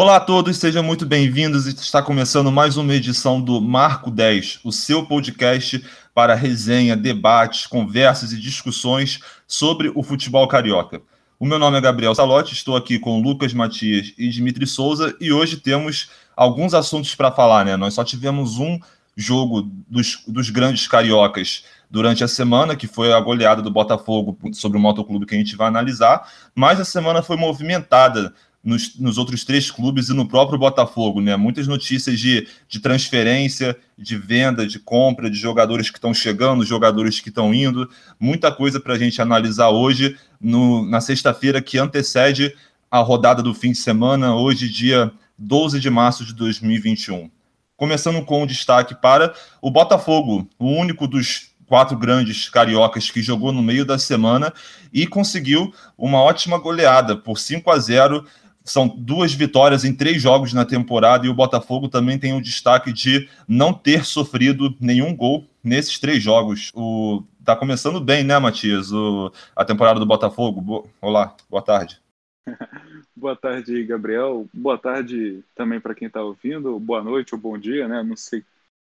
Olá a todos, sejam muito bem-vindos. Está começando mais uma edição do Marco 10, o seu podcast para resenha, debates, conversas e discussões sobre o futebol carioca. O meu nome é Gabriel Salotti, estou aqui com Lucas Matias e Dimitri Souza e hoje temos alguns assuntos para falar, né? Nós só tivemos um jogo dos, dos grandes cariocas durante a semana, que foi a goleada do Botafogo sobre o Motoclube que a gente vai analisar, mas a semana foi movimentada nos, nos, outros três clubes e no próprio Botafogo, né? Muitas notícias de, de transferência, de venda, de compra, de jogadores que estão chegando, jogadores que estão indo, muita coisa para a gente analisar hoje, no, na sexta-feira que antecede a rodada do fim de semana, hoje, dia 12 de março de 2021. Começando com o destaque para o Botafogo, o único dos quatro grandes cariocas que jogou no meio da semana e conseguiu uma ótima goleada por 5 a 0 são duas vitórias em três jogos na temporada e o Botafogo também tem o destaque de não ter sofrido nenhum gol nesses três jogos. O tá começando bem, né, Matias? O, a temporada do Botafogo. Bo... Olá, boa tarde. boa tarde, Gabriel. Boa tarde também para quem está ouvindo. Boa noite ou bom dia, né? Não sei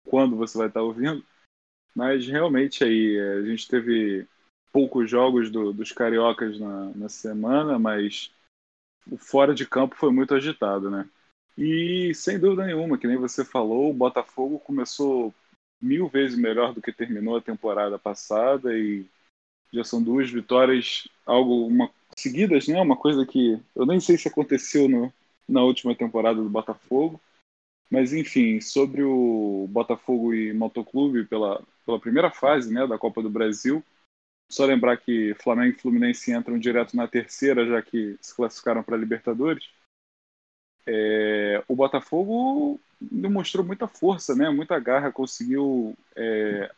quando você vai estar tá ouvindo, mas realmente aí a gente teve poucos jogos do, dos cariocas na, na semana, mas o fora de campo foi muito agitado, né? E sem dúvida nenhuma, que nem você falou, o Botafogo começou mil vezes melhor do que terminou a temporada passada e já são duas vitórias, algo uma, seguidas, né? Uma coisa que eu nem sei se aconteceu no, na última temporada do Botafogo. Mas enfim, sobre o Botafogo e Motoclube pela, pela primeira fase né, da Copa do Brasil, só lembrar que Flamengo e Fluminense entram direto na terceira, já que se classificaram para a Libertadores. É, o Botafogo demonstrou muita força, né? muita garra, conseguiu é,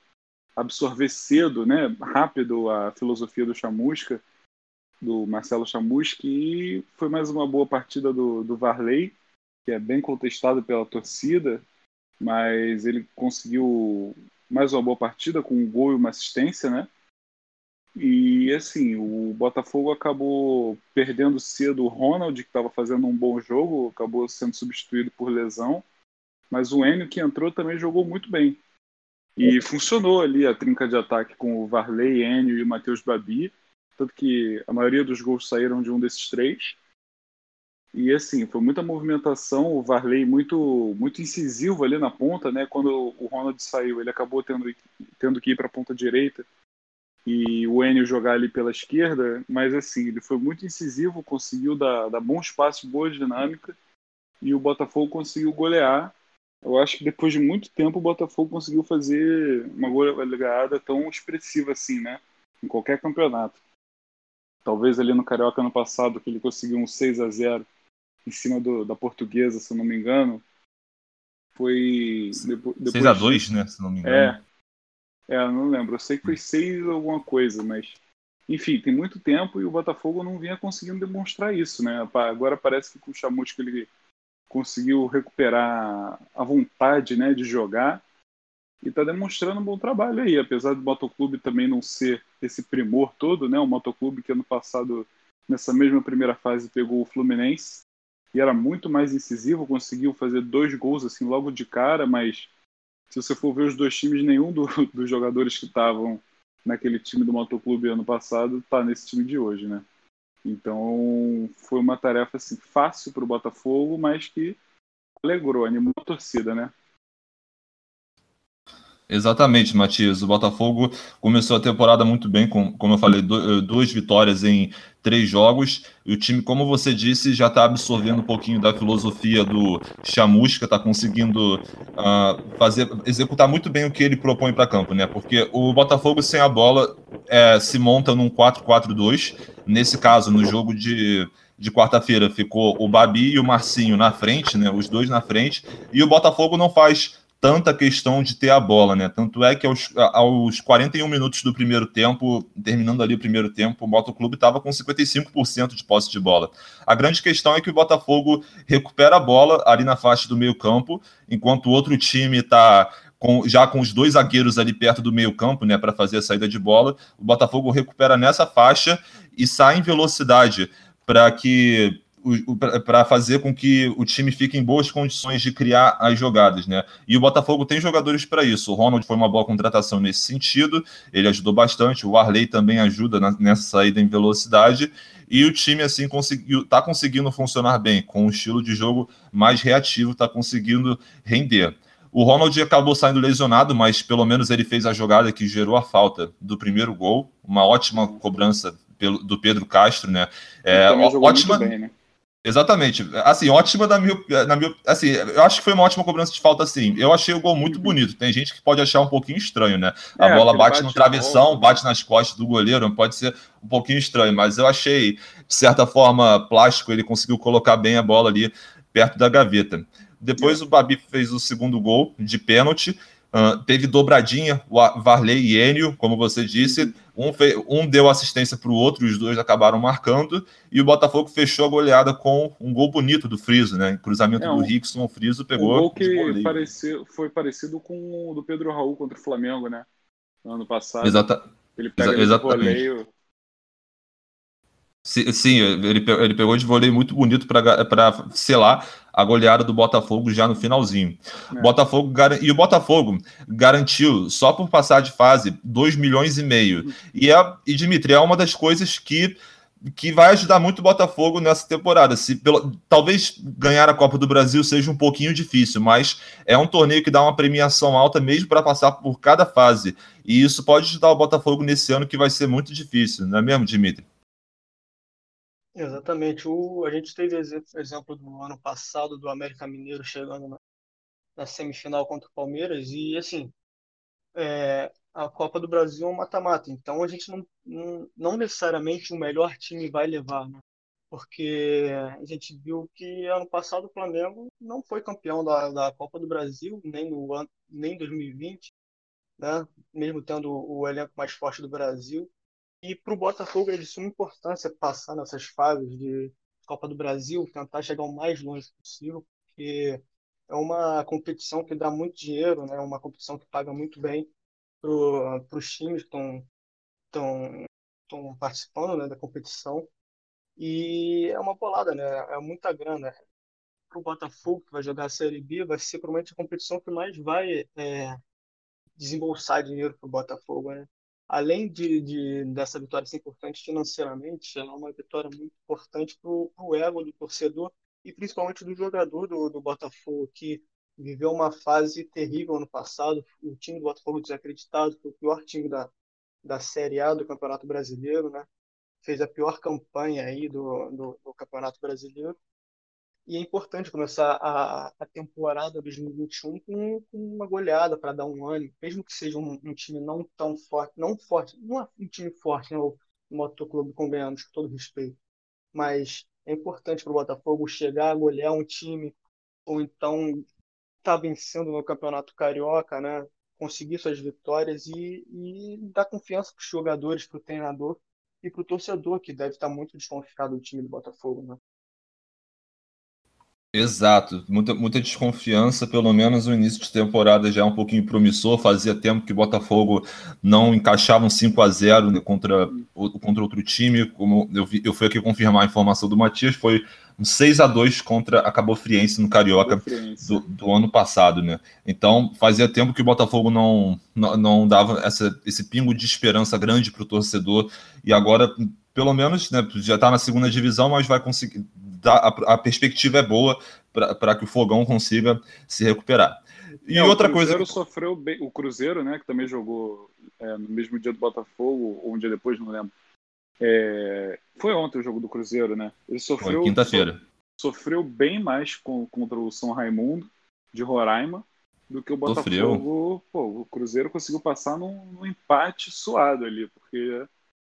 absorver cedo, né? rápido, a filosofia do Chamusca, do Marcelo Chamusca, e foi mais uma boa partida do, do Varley, que é bem contestado pela torcida, mas ele conseguiu mais uma boa partida com um gol e uma assistência, né? E assim, o Botafogo acabou perdendo cedo o Ronald, que estava fazendo um bom jogo, acabou sendo substituído por lesão. Mas o Enio que entrou também jogou muito bem. E funcionou ali a trinca de ataque com o Varley, Enio e o Matheus Babi. Tanto que a maioria dos gols saíram de um desses três. E assim, foi muita movimentação, o Varley muito muito incisivo ali na ponta, né? Quando o Ronald saiu, ele acabou tendo, tendo que ir para a ponta direita e o Enio jogar ali pela esquerda, mas assim, ele foi muito incisivo, conseguiu dar, dar bom espaço, boa dinâmica, e o Botafogo conseguiu golear. Eu acho que depois de muito tempo o Botafogo conseguiu fazer uma goleada tão expressiva assim, né? Em qualquer campeonato. Talvez ali no Carioca ano passado, que ele conseguiu um 6 a 0 em cima do, da portuguesa, se eu não me engano. Foi. Depois, depois 6 a 2 de... né? Se não me engano. É, é, eu não lembro. Eu sei que foi seis alguma coisa, mas. Enfim, tem muito tempo e o Botafogo não vinha conseguindo demonstrar isso, né? Agora parece que com o Chamusca ele conseguiu recuperar a vontade né, de jogar e está demonstrando um bom trabalho aí, apesar do Motoclube também não ser esse primor todo, né? O Motoclube que ano passado, nessa mesma primeira fase, pegou o Fluminense e era muito mais incisivo, conseguiu fazer dois gols assim logo de cara, mas se você for ver os dois times, nenhum do, dos jogadores que estavam naquele time do motoclube ano passado está nesse time de hoje, né? Então foi uma tarefa assim, fácil para o Botafogo, mas que alegrou, animou a torcida, né? Exatamente, Matias. O Botafogo começou a temporada muito bem, com, como eu falei, do, duas vitórias em três jogos. E o time, como você disse, já está absorvendo um pouquinho da filosofia do Chamusca, está conseguindo uh, fazer, executar muito bem o que ele propõe para campo, né? Porque o Botafogo sem a bola é, se monta num 4-4-2. Nesse caso, no jogo de de quarta-feira ficou o Babi e o Marcinho na frente, né? Os dois na frente, e o Botafogo não faz tanta questão de ter a bola, né? Tanto é que aos, aos 41 minutos do primeiro tempo, terminando ali o primeiro tempo, o Motoclube estava com 55% de posse de bola. A grande questão é que o Botafogo recupera a bola ali na faixa do meio-campo, enquanto o outro time está com, já com os dois zagueiros ali perto do meio-campo, né, para fazer a saída de bola. O Botafogo recupera nessa faixa e sai em velocidade para que para fazer com que o time fique em boas condições de criar as jogadas, né? E o Botafogo tem jogadores para isso. O Ronald foi uma boa contratação nesse sentido, ele ajudou bastante. O Arley também ajuda na, nessa saída em velocidade. E o time, assim, conseguiu, tá conseguindo funcionar bem, com um estilo de jogo mais reativo, tá conseguindo render. O Ronald acabou saindo lesionado, mas pelo menos ele fez a jogada que gerou a falta do primeiro gol. Uma ótima cobrança pelo, do Pedro Castro, né? É, ótima. Bem, né? Exatamente. Assim, ótima na minha, na minha. Assim, eu acho que foi uma ótima cobrança de falta, assim. Eu achei o gol muito uhum. bonito. Tem gente que pode achar um pouquinho estranho, né? A é, bola bate, bate no travessão, bate nas costas do goleiro, pode ser um pouquinho estranho, mas eu achei, de certa forma, plástico, ele conseguiu colocar bem a bola ali perto da gaveta. Depois é. o Babi fez o segundo gol de pênalti. Uh, teve dobradinha, o Varley e Enio, como você disse. Um, fez, um deu assistência para o outro, os dois acabaram marcando. E o Botafogo fechou a goleada com um gol bonito do Friso, né? Cruzamento um, do Rickson, o Friso pegou. Um gol que pareceu, foi parecido com o do Pedro Raul contra o Flamengo, né? No ano passado. Exata, ele pega exa exatamente. voleio. Sim, ele, ele pegou de voleio muito bonito para selar a goleada do Botafogo já no finalzinho. É. Botafogo e o Botafogo garantiu só por passar de fase 2 milhões e meio. E, é, e Dimitri, é uma das coisas que que vai ajudar muito o Botafogo nessa temporada. Se pelo, talvez ganhar a Copa do Brasil seja um pouquinho difícil, mas é um torneio que dá uma premiação alta mesmo para passar por cada fase. E isso pode ajudar o Botafogo nesse ano que vai ser muito difícil, não é mesmo, Dimitri? Exatamente. O, a gente teve exemplo do ano passado do América Mineiro chegando na, na semifinal contra o Palmeiras e assim é, a Copa do Brasil é um mata-mata, então a gente não, não, não, necessariamente o melhor time vai levar, né? Porque a gente viu que ano passado o Flamengo não foi campeão da, da Copa do Brasil, nem no ano, nem 2020, né? Mesmo tendo o elenco mais forte do Brasil. E para o Botafogo é de suma importância passar nessas fases de Copa do Brasil, tentar chegar o mais longe possível, porque é uma competição que dá muito dinheiro, né? uma competição que paga muito bem para os times que estão estão participando né, da competição. E é uma bolada, né? É muita grana. Para o Botafogo, que vai jogar a Série B, vai ser provavelmente a competição que mais vai é, desembolsar dinheiro para o Botafogo, né? Além de, de, dessa vitória ser importante financeiramente, ela é uma vitória muito importante para o ego do torcedor e principalmente do jogador do, do Botafogo, que viveu uma fase terrível ano passado. O time do Botafogo desacreditado, foi o pior time da, da Série A do Campeonato Brasileiro, né? Fez a pior campanha aí do, do, do Campeonato Brasileiro. E é importante começar a, a temporada 2021 com, com uma goleada para dar um ânimo, mesmo que seja um, um, time não tão forte, não forte, não é um time forte, né, o Motoclube, convenhamos, com todo respeito, mas é importante para o Botafogo chegar a golear um time, ou então tá vencendo no Campeonato Carioca, né, conseguir suas vitórias e, e dar confiança para os jogadores, para o treinador e para o torcedor, que deve estar muito desconfiado do time do Botafogo. Né? Exato, muita, muita desconfiança, pelo menos o início de temporada já é um pouquinho promissor, fazia tempo que o Botafogo não encaixava um 5 a 0 né, contra, contra outro time, como eu, vi, eu fui aqui confirmar a informação do Matias, foi um 6 a 2 contra a Cabo Friense no Carioca do, do, ano passado, né? Então fazia tempo que o Botafogo não, não, não dava essa, esse pingo de esperança grande para o torcedor, e agora, pelo menos, né, já está na segunda divisão, mas vai conseguir a, a perspectiva é boa para que o Fogão consiga se recuperar. E é, outra o Cruzeiro coisa. sofreu bem, o Cruzeiro, né, que também jogou é, no mesmo dia do Botafogo, ou um dia depois, não lembro. É, foi ontem o jogo do Cruzeiro, né? Ele sofreu. quinta-feira. So, sofreu bem mais com, contra o São Raimundo de Roraima do que o Botafogo. Pô, o Cruzeiro conseguiu passar num, num empate suado ali, porque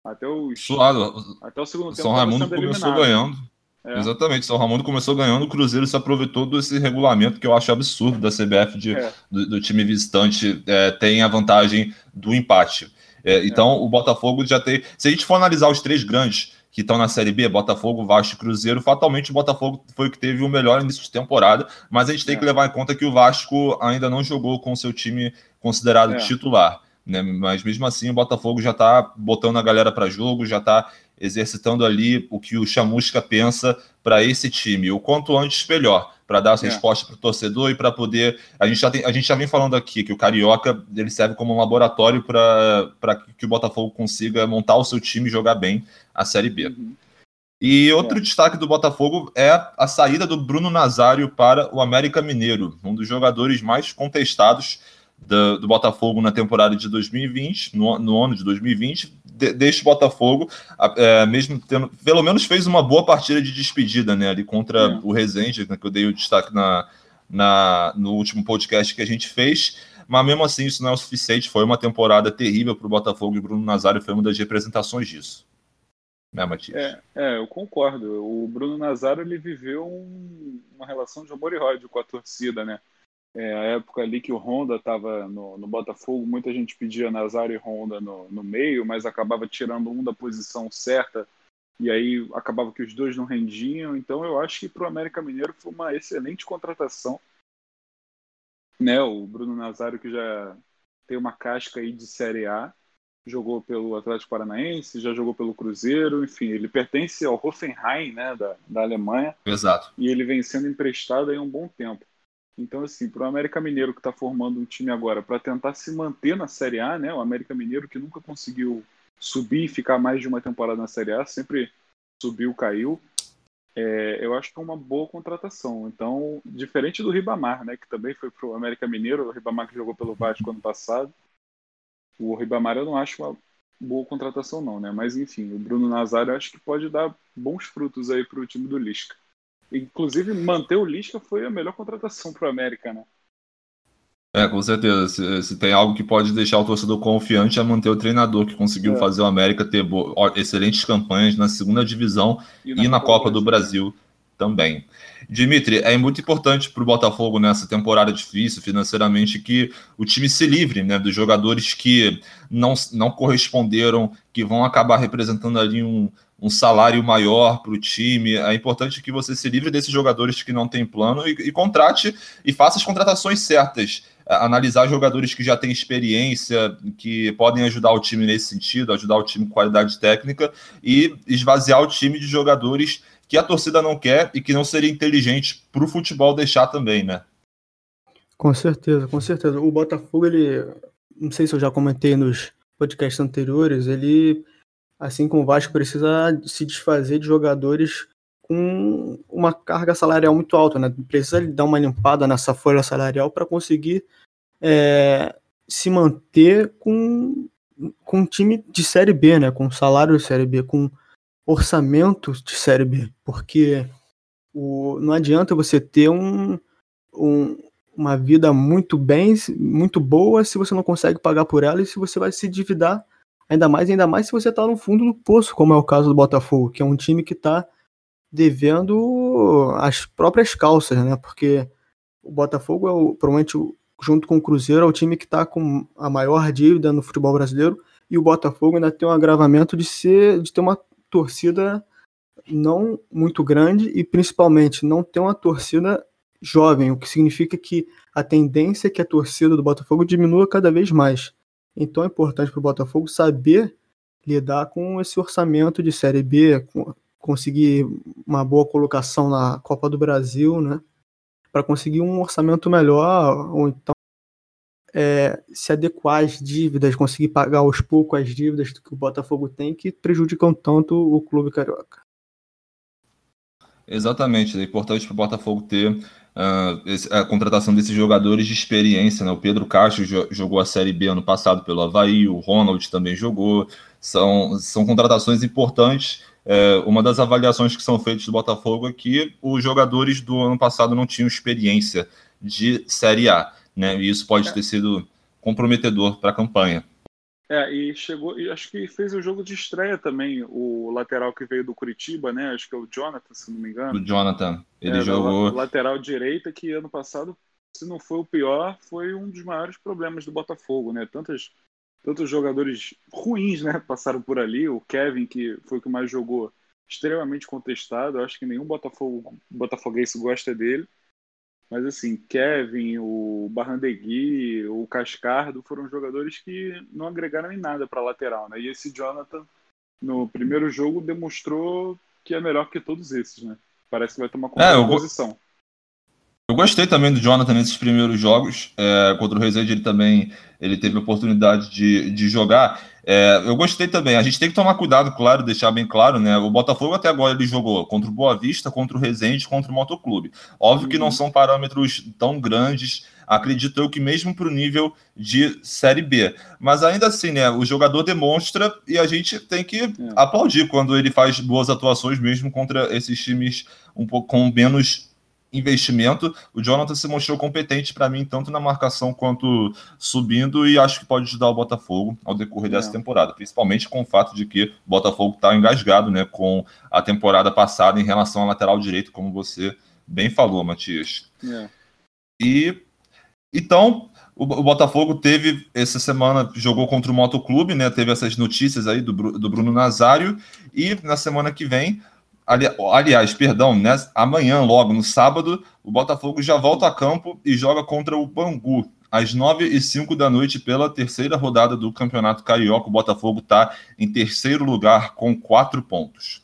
até o. Suado. Até o segundo tempo. São Raimundo começou eliminado. ganhando. É. Exatamente, São Ramon começou ganhando, o Cruzeiro se aproveitou desse regulamento que eu acho absurdo da CBF de, é. do, do, time visitante é, tem a vantagem do empate. É, então o Botafogo já tem. Se a gente for analisar os três grandes que estão na Série B, Botafogo, Vasco e Cruzeiro, fatalmente o Botafogo foi o que teve o melhor início de temporada, mas a gente tem é. que levar em conta que o Vasco ainda não jogou com o seu time considerado é. titular. Né? Mas mesmo assim, o Botafogo já está botando a galera para jogo, já está exercitando ali o que o Chamusca pensa para esse time, o quanto antes melhor, para dar essa é. resposta para o torcedor e para poder. A gente, já tem, a gente já vem falando aqui que o Carioca ele serve como um laboratório para que o Botafogo consiga montar o seu time e jogar bem a Série B. Uhum. E outro é. destaque do Botafogo é a saída do Bruno Nazário para o América Mineiro, um dos jogadores mais contestados do, do Botafogo na temporada de 2020, no, no ano de 2020, de, deste Botafogo, é, mesmo tendo, pelo menos fez uma boa partida de despedida, né, ali contra é. o Rezende, né, que eu dei o destaque na, na, no último podcast que a gente fez, mas mesmo assim isso não é o suficiente, foi uma temporada terrível para o Botafogo e Bruno Nazário foi uma das representações disso. Né, Matias? É, é, eu concordo. O Bruno Nazário ele viveu um, uma relação de amor e ódio com a torcida, né? É, a época ali que o Honda estava no, no, Botafogo, muita gente pedia Nazário e Honda no, no meio, mas acabava tirando um da posição certa e aí acabava que os dois não rendiam. Então eu acho que para o América Mineiro foi uma excelente contratação. Né, o Bruno Nazário que já tem uma casca aí de Série A, jogou pelo Atlético Paranaense, já jogou pelo Cruzeiro, enfim, ele pertence ao Hoffenheim, né, da, da Alemanha. Exato. E ele vem sendo emprestado aí há um bom tempo. Então, assim, para o América Mineiro que está formando um time agora para tentar se manter na Série A, né? O América Mineiro que nunca conseguiu subir e ficar mais de uma temporada na Série A, sempre subiu, caiu. É, eu acho que é uma boa contratação. Então, diferente do Ribamar, né? Que também foi para o América Mineiro, o Ribamar que jogou pelo Vasco ano passado. O Ribamar eu não acho uma boa contratação, não, né? Mas enfim, o Bruno Nazário acho que pode dar bons frutos aí para o time do Lisca. Inclusive, manter o Lisca foi a melhor contratação para o América, né? É, com certeza. Se, se, tem algo que pode deixar o torcedor confiante é manter o treinador que conseguiu é. fazer o América ter excelentes campanhas na segunda divisão e na, e na Copa do Brasil também. Dimitri, é muito importante para o Botafogo nessa temporada difícil financeiramente que o time se livre né, dos jogadores que não, não corresponderam, que vão acabar representando ali um, um salário maior para o time. É importante que você se livre desses jogadores que não têm plano e, e contrate e faça as contratações certas. Analisar jogadores que já têm experiência, que podem ajudar o time nesse sentido, ajudar o time com qualidade técnica e esvaziar o time de jogadores que a torcida não quer e que não seria inteligente para o futebol deixar também, né? Com certeza, com certeza. O Botafogo, ele, não sei se eu já comentei nos podcasts anteriores, ele assim como o Vasco precisa se desfazer de jogadores com uma carga salarial muito alta, né? Precisa dar uma limpada nessa folha salarial para conseguir é, se manter com, com um time de Série B, né? Com salário de Série B, com orçamento de Série B, porque o, não adianta você ter um, um, uma vida muito bem, muito boa, se você não consegue pagar por ela e se você vai se endividar Ainda mais, ainda mais se você está no fundo do poço, como é o caso do Botafogo, que é um time que está devendo as próprias calças, né? Porque o Botafogo é o, provavelmente junto com o Cruzeiro é o time que está com a maior dívida no futebol brasileiro e o Botafogo ainda tem um agravamento de ser de ter uma torcida não muito grande e principalmente não ter uma torcida jovem, o que significa que a tendência é que a torcida do Botafogo diminua cada vez mais. Então é importante para o Botafogo saber lidar com esse orçamento de Série B, conseguir uma boa colocação na Copa do Brasil, né? Para conseguir um orçamento melhor, ou então é, se adequar às dívidas, conseguir pagar aos poucos as dívidas que o Botafogo tem, que prejudicam tanto o clube carioca. Exatamente, é importante para o Botafogo ter a contratação desses jogadores de experiência. Né? O Pedro Castro jogou a Série B ano passado pelo Havaí, o Ronald também jogou. São, são contratações importantes. É, uma das avaliações que são feitas do Botafogo é que os jogadores do ano passado não tinham experiência de Série A. Né? E isso pode é. ter sido comprometedor para a campanha. É, e chegou, e acho que fez o jogo de estreia também, o lateral que veio do Curitiba, né? Acho que é o Jonathan, se não me engano. O Jonathan, ele é, jogou. Lateral direita, que ano passado, se não foi o pior, foi um dos maiores problemas do Botafogo, né? Tantos, tantos jogadores ruins, né? Passaram por ali. O Kevin, que foi o que mais jogou, extremamente contestado. Acho que nenhum Botafogo, botafoguense gosta dele. Mas assim, Kevin, o Barrandegui, o Cascardo foram jogadores que não agregaram em nada para lateral, né? E esse Jonathan no primeiro jogo demonstrou que é melhor que todos esses, né? Parece que vai tomar conta é, da posição. Eu gostei também do Jonathan nesses primeiros jogos. É, contra o Rezende ele também ele teve a oportunidade de, de jogar. É, eu gostei também. A gente tem que tomar cuidado, claro, deixar bem claro, né? O Botafogo até agora ele jogou contra o Boa Vista, contra o Rezende, contra o Motoclube. Óbvio uhum. que não uhum. são parâmetros tão grandes, acredito eu que mesmo para o nível de Série B. Mas ainda assim, né? O jogador demonstra e a gente tem que é. aplaudir quando ele faz boas atuações mesmo contra esses times um pouco com menos investimento. O Jonathan se mostrou competente para mim, tanto na marcação quanto subindo, e acho que pode ajudar o Botafogo ao decorrer dessa é. temporada, principalmente com o fato de que o Botafogo está engasgado né, com a temporada passada em relação ao lateral direito, como você bem falou, Matias. É. E então. O, Botafogo teve essa semana jogou contra o Motoclube, né? Teve essas notícias aí do, do Bruno Nazário e na semana que vem Ali, aliás, perdão, né, amanhã, logo no sábado, o Botafogo já volta a campo e joga contra o Bangu. Às 9 e 5 da noite, pela terceira rodada do Campeonato Carioca, o Botafogo está em terceiro lugar com quatro pontos.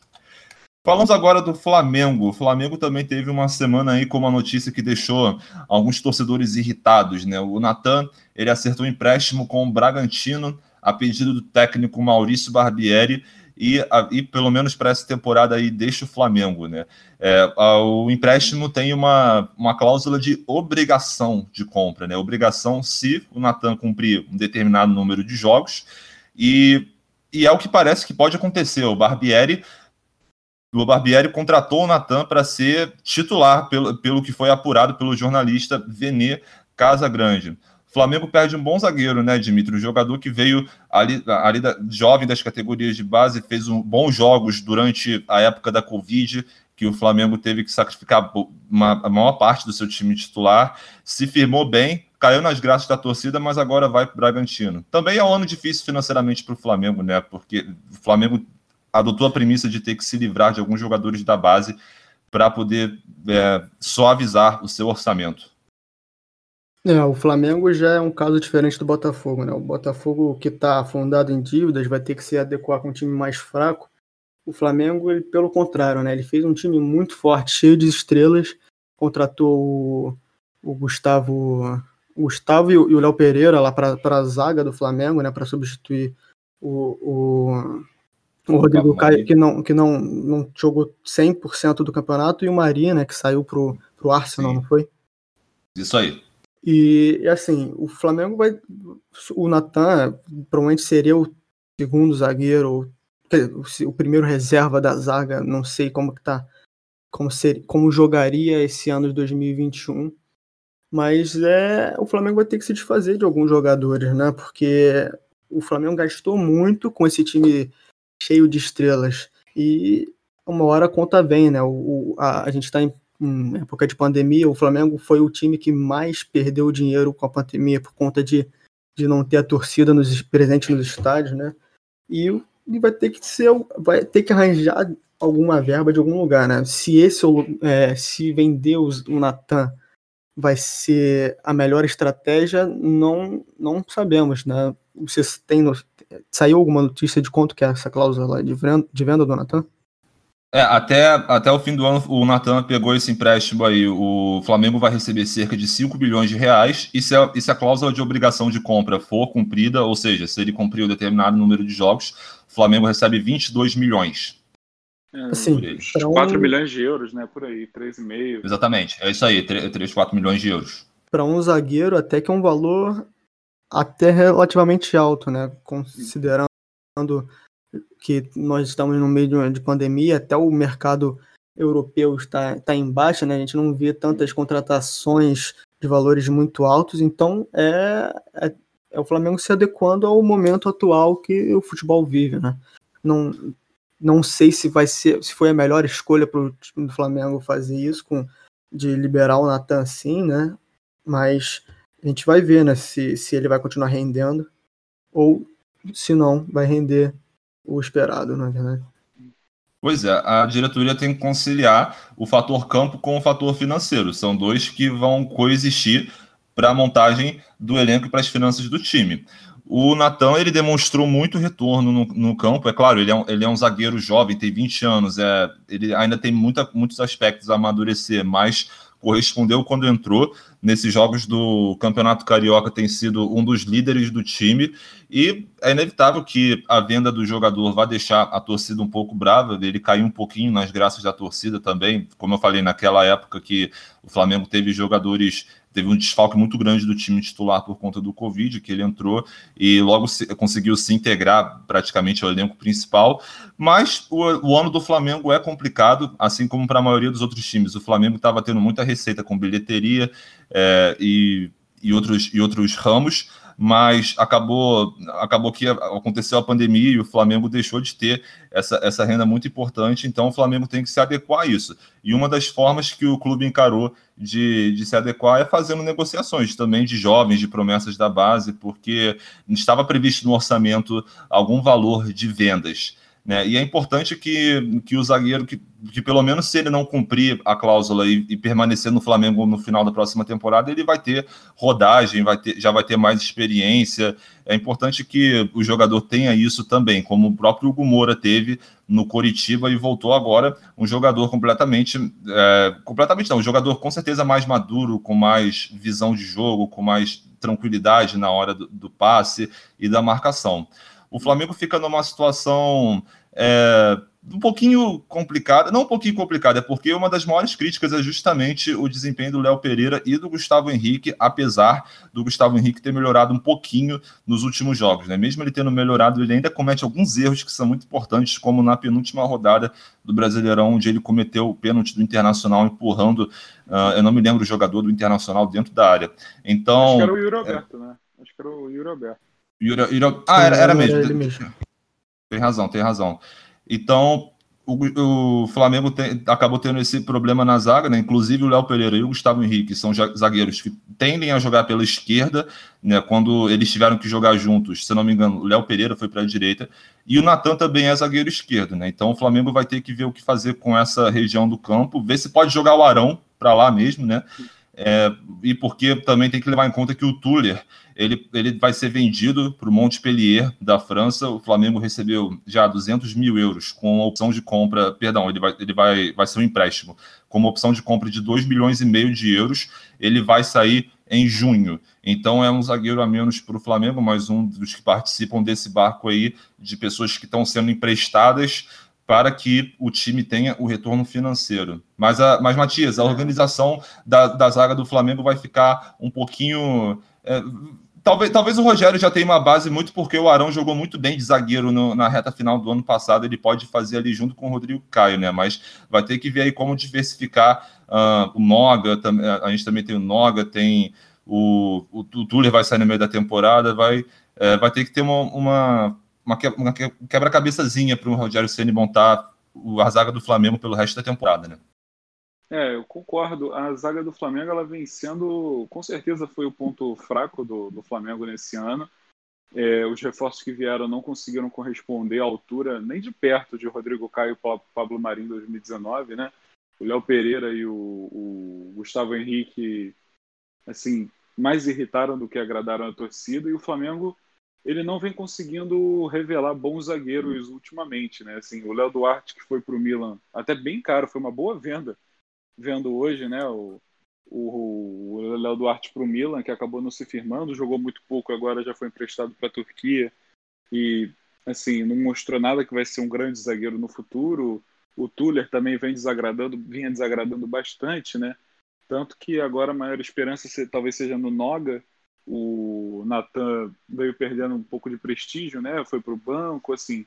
Falamos agora do Flamengo. O Flamengo também teve uma semana aí com uma notícia que deixou alguns torcedores irritados. Né? O Natan ele acertou um empréstimo com o Bragantino a pedido do técnico Maurício Barbieri e, a, e pelo menos para essa temporada aí deixa o Flamengo, né? É, a, o empréstimo tem uma, uma cláusula de obrigação de compra, né? Obrigação se o Natan cumprir um determinado número de jogos e, e é o que parece que pode acontecer. O Barbieri o Barbieri contratou o Natan para ser titular, pelo, pelo que foi apurado pelo jornalista Venê Casagrande. Flamengo perde um bom zagueiro, né, Dimitri? Um jogador que veio ali, ali da, jovem das categorias de base, fez um, bons jogos durante a época da Covid, que o Flamengo teve que sacrificar uma, a maior parte do seu time titular, se firmou bem, caiu nas graças da torcida, mas agora vai para o Bragantino. Também é um ano difícil financeiramente para o Flamengo, né? Porque o Flamengo adotou a premissa de ter que se livrar de alguns jogadores da base para poder é, suavizar o seu orçamento. É, o Flamengo já é um caso diferente do Botafogo, né? O Botafogo que está afundado em dívidas vai ter que se adequar com um time mais fraco. O Flamengo, ele, pelo contrário, né? Ele fez um time muito forte, cheio de estrelas, contratou o, o Gustavo, o Gustavo e o Léo Pereira lá para a zaga do Flamengo, né? Para substituir o, o, o Rodrigo Caio, que não, que não, não jogou 100% do campeonato, e o Maria, né? Que saiu pro, pro Arsenal, Sim. não foi? Isso aí. E assim, o Flamengo vai. O Natan provavelmente seria o segundo zagueiro, o, o primeiro reserva da zaga, não sei como que tá. Como, ser, como jogaria esse ano de 2021. Mas é, o Flamengo vai ter que se desfazer de alguns jogadores, né? Porque o Flamengo gastou muito com esse time cheio de estrelas. E uma hora a conta vem, né? O, a, a gente está em em época de pandemia, o Flamengo foi o time que mais perdeu dinheiro com a pandemia por conta de, de não ter a torcida nos, presente nos estádios, né? E, e vai ter que ser, vai ter que arranjar alguma verba de algum lugar, né? Se esse é, se vender o Natan vai ser a melhor estratégia, não não sabemos, né? Você tem saiu alguma notícia de quanto que é essa cláusula de venda, de venda do Natan? É, até, até o fim do ano o Natan pegou esse empréstimo aí. O Flamengo vai receber cerca de 5 bilhões de reais. E se, a, e se a cláusula de obrigação de compra for cumprida, ou seja, se ele cumprir um determinado número de jogos, o Flamengo recebe 22 milhões. É, assim, 4 um... milhões de euros, né? Por aí, 3,5. Exatamente, é isso aí, 3, 3 4 milhões de euros. Para um zagueiro, até que é um valor até relativamente alto, né? Considerando que nós estamos no meio de, de pandemia, até o mercado europeu está, está em baixa, né? A gente não vê tantas contratações de valores muito altos, então é, é, é, o Flamengo se adequando ao momento atual que o futebol vive, né? Não, não sei se vai ser, se foi a melhor escolha para o time do Flamengo fazer isso, com, de liberar o Natan assim, né? Mas a gente vai ver, né? Se, se ele vai continuar rendendo ou se não, vai render o esperado, na verdade. Pois é, a diretoria tem que conciliar o fator campo com o fator financeiro. São dois que vão coexistir para a montagem do elenco e para as finanças do time. O Natan ele demonstrou muito retorno no, no, campo. É claro, ele é, um, ele é um zagueiro jovem, tem 20 anos, é, ele ainda tem muita, muitos aspectos a amadurecer, mas correspondeu quando entrou. Nesses jogos do Campeonato Carioca tem sido um dos líderes do time e é inevitável que a venda do jogador vá deixar a torcida um pouco brava, ele caiu um pouquinho nas graças da torcida também, como eu falei naquela época que o Flamengo teve jogadores teve um desfalque muito grande do time titular por conta do Covid, que ele entrou e logo se, conseguiu se integrar praticamente ao elenco principal. Mas o, o ano do Flamengo é complicado, assim como para a maioria dos outros times. O Flamengo estava tendo muita receita com bilheteria é, e, e, outros, e outros ramos mas acabou, acabou que aconteceu a pandemia e o Flamengo deixou de ter essa, essa renda muito importante, então o Flamengo tem que se adequar a isso. E uma das formas que o clube encarou de, de se adequar é fazendo negociações também de jovens, de promessas da base, porque estava previsto no orçamento algum valor de vendas. Né? E é importante que, que o zagueiro, que, que pelo menos se ele não cumprir a cláusula e, e, permanecer no Flamengo no final da próxima temporada, ele vai ter rodagem, vai ter, já vai ter mais experiência. É importante que o jogador tenha isso também, como o próprio Hugo Moura teve no Coritiba e voltou agora um jogador completamente, é, completamente não, um jogador com certeza mais maduro, com mais visão de jogo, com mais tranquilidade na hora do, do passe e da marcação o Flamengo fica numa situação é, um pouquinho complicada, não um pouquinho complicada, é porque uma das maiores críticas é justamente o desempenho do Léo Pereira e do Gustavo Henrique, apesar do Gustavo Henrique ter melhorado um pouquinho nos últimos jogos, né? Mesmo ele tendo melhorado, ele ainda comete alguns erros que são muito importantes, como na penúltima rodada do Brasileirão, onde ele cometeu o pênalti do Internacional empurrando, uh, eu não me lembro o jogador do Internacional dentro da área. Então, Acho que era o Yuri Alberto, é... né? Acho que era o Yuri Alberto. Yura, Yura... Ah, era, era mesmo. Era mesmo. Tem razão, tem razão. Então, o, o Flamengo tem, acabou tendo esse problema na zaga, né? Inclusive o Léo Pereira e o Gustavo Henrique são zagueiros que tendem a jogar pela esquerda, né? Quando eles tiveram que jogar juntos, se não me engano, o Léo Pereira foi para a direita e o Natan também é zagueiro esquerdo, né? Então o Flamengo vai ter que ver o que fazer com essa região do campo, ver se pode jogar o Arão para lá mesmo, né? É, e porque também tem que levar em conta que o Tuller ele, ele vai ser vendido para o Montpellier da França. O Flamengo recebeu já 200 mil euros com opção de compra, perdão, ele vai, ele vai, vai ser um empréstimo com uma opção de compra de 2 milhões e meio de euros. Ele vai sair em junho. Então é um zagueiro a menos para o Flamengo, mais um dos que participam desse barco aí de pessoas que estão sendo emprestadas para que o time tenha o retorno financeiro. Mas, a, mas Matias, a organização da, da zaga do Flamengo vai ficar um pouquinho. É, talvez, talvez o Rogério já tenha uma base muito porque o Arão jogou muito bem de zagueiro no, na reta final do ano passado. Ele pode fazer ali junto com o Rodrigo Caio, né? Mas vai ter que ver aí como diversificar uh, o Noga. A gente também tem o Noga, tem o, o, o Tuller vai sair no meio da temporada. Vai, é, vai ter que ter uma, uma uma, uma quebra-cabeçazinha para o Rogério Ceni montar a zaga do Flamengo pelo resto da temporada, né? É, eu concordo. A zaga do Flamengo, ela vem sendo, com certeza foi o ponto fraco do, do Flamengo nesse ano. É, os reforços que vieram não conseguiram corresponder à altura nem de perto de Rodrigo Caio e Pablo Marinho em 2019, né? O Léo Pereira e o, o, Gustavo Henrique, assim, mais irritaram do que agradaram a torcida e o Flamengo ele não vem conseguindo revelar bons zagueiros ultimamente, né? Assim, o Léo Duarte que foi para o Milan, até bem caro, foi uma boa venda, vendo hoje, né? O, o, Léo Duarte para o Milan, que acabou não se firmando, jogou muito pouco, agora já foi emprestado para a Turquia e assim não mostrou nada que vai ser um grande zagueiro no futuro. O Tuller também vem desagradando, vinha desagradando bastante, né? Tanto que agora a maior esperança talvez seja no Noga, o Natan veio perdendo um pouco de prestígio, né? Foi para o banco, assim.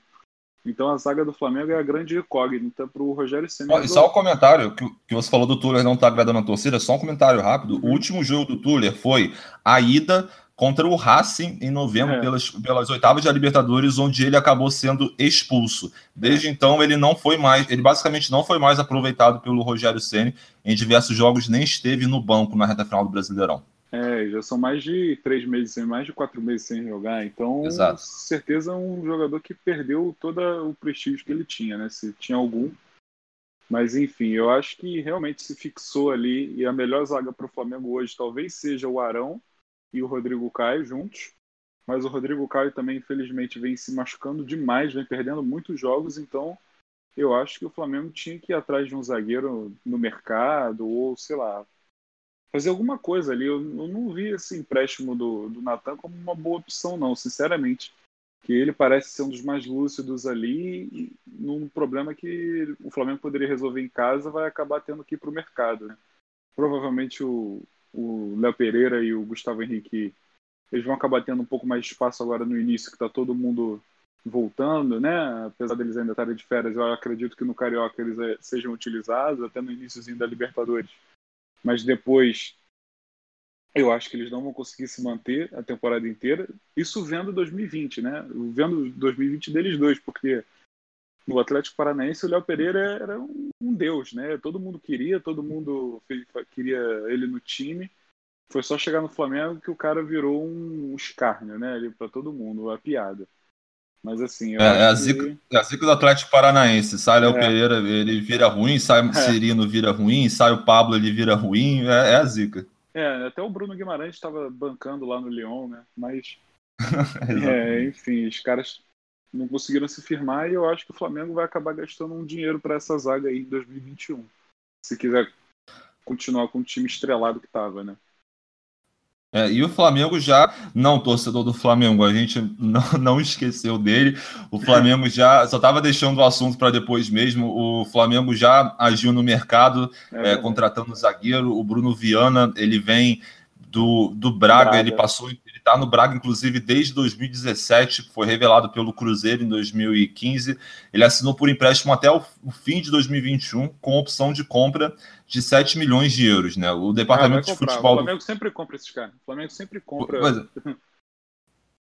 Então a zaga do Flamengo é a grande incógnita para o Rogério Senna. E só um comentário que, que você falou do Tuller não tá agradando a torcida, só um comentário rápido. Uhum. O último jogo do Tuller foi a ida contra o Racing em novembro, é. pelas, pelas oitavas de Libertadores, onde ele acabou sendo expulso. Desde então, ele não foi mais, ele basicamente não foi mais aproveitado pelo Rogério Ceni em diversos jogos, nem esteve no banco na reta final do Brasileirão. É, já são mais de três meses sem, mais de quatro meses sem jogar. Então, Exato. certeza um jogador que perdeu todo o prestígio que ele tinha, né? Se tinha algum. Mas enfim, eu acho que realmente se fixou ali e a melhor zaga para o Flamengo hoje talvez seja o Arão e o Rodrigo Caio juntos. Mas o Rodrigo Caio também, infelizmente, vem se machucando demais, vem perdendo muitos jogos, então eu acho que o Flamengo tinha que ir atrás de um zagueiro no mercado, ou sei lá, fazer alguma coisa ali. Eu, eu não vi esse empréstimo do, do Natan como uma boa opção, não, sinceramente. Que ele parece ser um dos mais lúcidos ali, e num problema que o Flamengo poderia resolver em casa, vai acabar tendo que ir para o mercado. Né? Provavelmente o, o Léo Pereira e o Gustavo Henrique eles vão acabar tendo um pouco mais de espaço agora no início, que está todo mundo voltando, né? Apesar deles ainda estarem de férias, eu acredito que no Carioca eles eh, sejam utilizados, até no iníciozinho da Libertadores. Mas depois, eu acho que eles não vão conseguir se manter a temporada inteira. Isso vendo 2020, né? Vendo 2020 deles dois, porque no Atlético Paranaense o Léo Pereira era um, deus, né? Todo mundo queria, todo mundo queria ele no time. Foi só chegar no Flamengo que o cara virou um escárnio, né? Para todo mundo, a piada. Mas assim. É, é, a zica, que... é a zica do Atlético Paranaense. Sai Léo é. Pereira, ele vira ruim, sai o é. Cirino vira ruim, sai o Pablo, ele vira ruim. É, é a zica. É, até o Bruno Guimarães estava bancando lá no Lyon, né? Mas. é, enfim, os caras não conseguiram se firmar e eu acho que o Flamengo vai acabar gastando um dinheiro para essa zaga aí em 2021. Se quiser continuar com o time estrelado que estava, né? É, e o Flamengo já, não torcedor do Flamengo, a gente não, não esqueceu dele. O Flamengo já só estava deixando o assunto para depois mesmo. O Flamengo já agiu no mercado, é, é, contratando o zagueiro. O Bruno Viana, ele vem do, do Braga, Braga. ele passou está no Braga, inclusive, desde 2017, foi revelado pelo Cruzeiro em 2015. Ele assinou por empréstimo até o, o fim de 2021, com opção de compra de 7 milhões de euros. Né? O departamento ah, de futebol. O Flamengo sempre compra esses caras. O Flamengo sempre compra. Pois,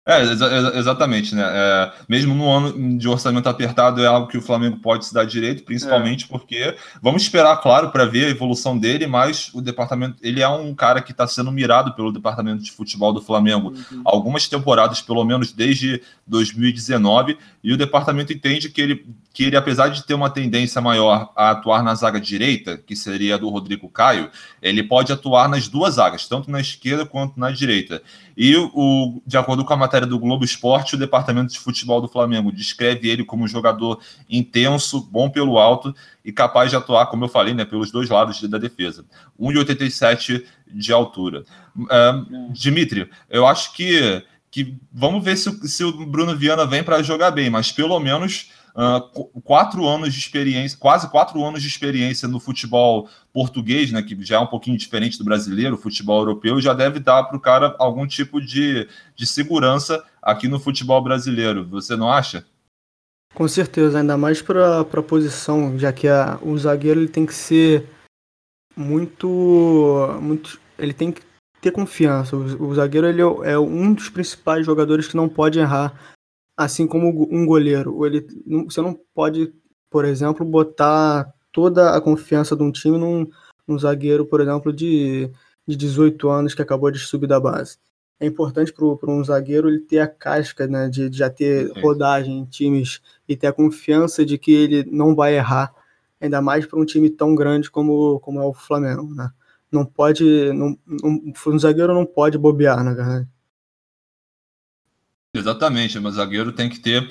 É, exa exatamente, né? É, mesmo no ano de orçamento apertado, é algo que o Flamengo pode se dar direito, principalmente é. porque vamos esperar, claro, para ver a evolução dele, mas o departamento, ele é um cara que está sendo mirado pelo departamento de futebol do Flamengo uhum. algumas temporadas, pelo menos desde 2019, e o departamento entende que ele, que ele, apesar de ter uma tendência maior a atuar na zaga direita, que seria a do Rodrigo Caio, ele pode atuar nas duas zagas, tanto na esquerda quanto na direita. E o, de acordo com a matéria do Globo Esporte, o departamento de futebol do Flamengo descreve ele como um jogador intenso, bom pelo alto e capaz de atuar, como eu falei, né, pelos dois lados da defesa. 1,87 de altura. Uh, Dimitri, eu acho que, que vamos ver se, se o Bruno Viana vem para jogar bem, mas pelo menos uh, quatro anos de experiência, quase quatro anos de experiência no futebol português, né, que já é um pouquinho diferente do brasileiro, o futebol europeu, já deve dar para o cara algum tipo de, de segurança aqui no futebol brasileiro. Você não acha? Com certeza, ainda mais para a posição, já que a, o zagueiro ele tem que ser muito, muito. Ele tem que ter confiança. O, o zagueiro ele é, é um dos principais jogadores que não pode errar assim como um goleiro. Ele, você não pode, por exemplo, botar toda a confiança de um time num, num zagueiro, por exemplo, de, de 18 anos que acabou de subir da base. É importante para um zagueiro ele ter a casca, né, de, de já ter rodagem em times e ter a confiança de que ele não vai errar, ainda mais para um time tão grande como, como é o Flamengo, né? Não pode, não, um, um zagueiro não pode bobear, na verdade. Exatamente, mas zagueiro tem que ter,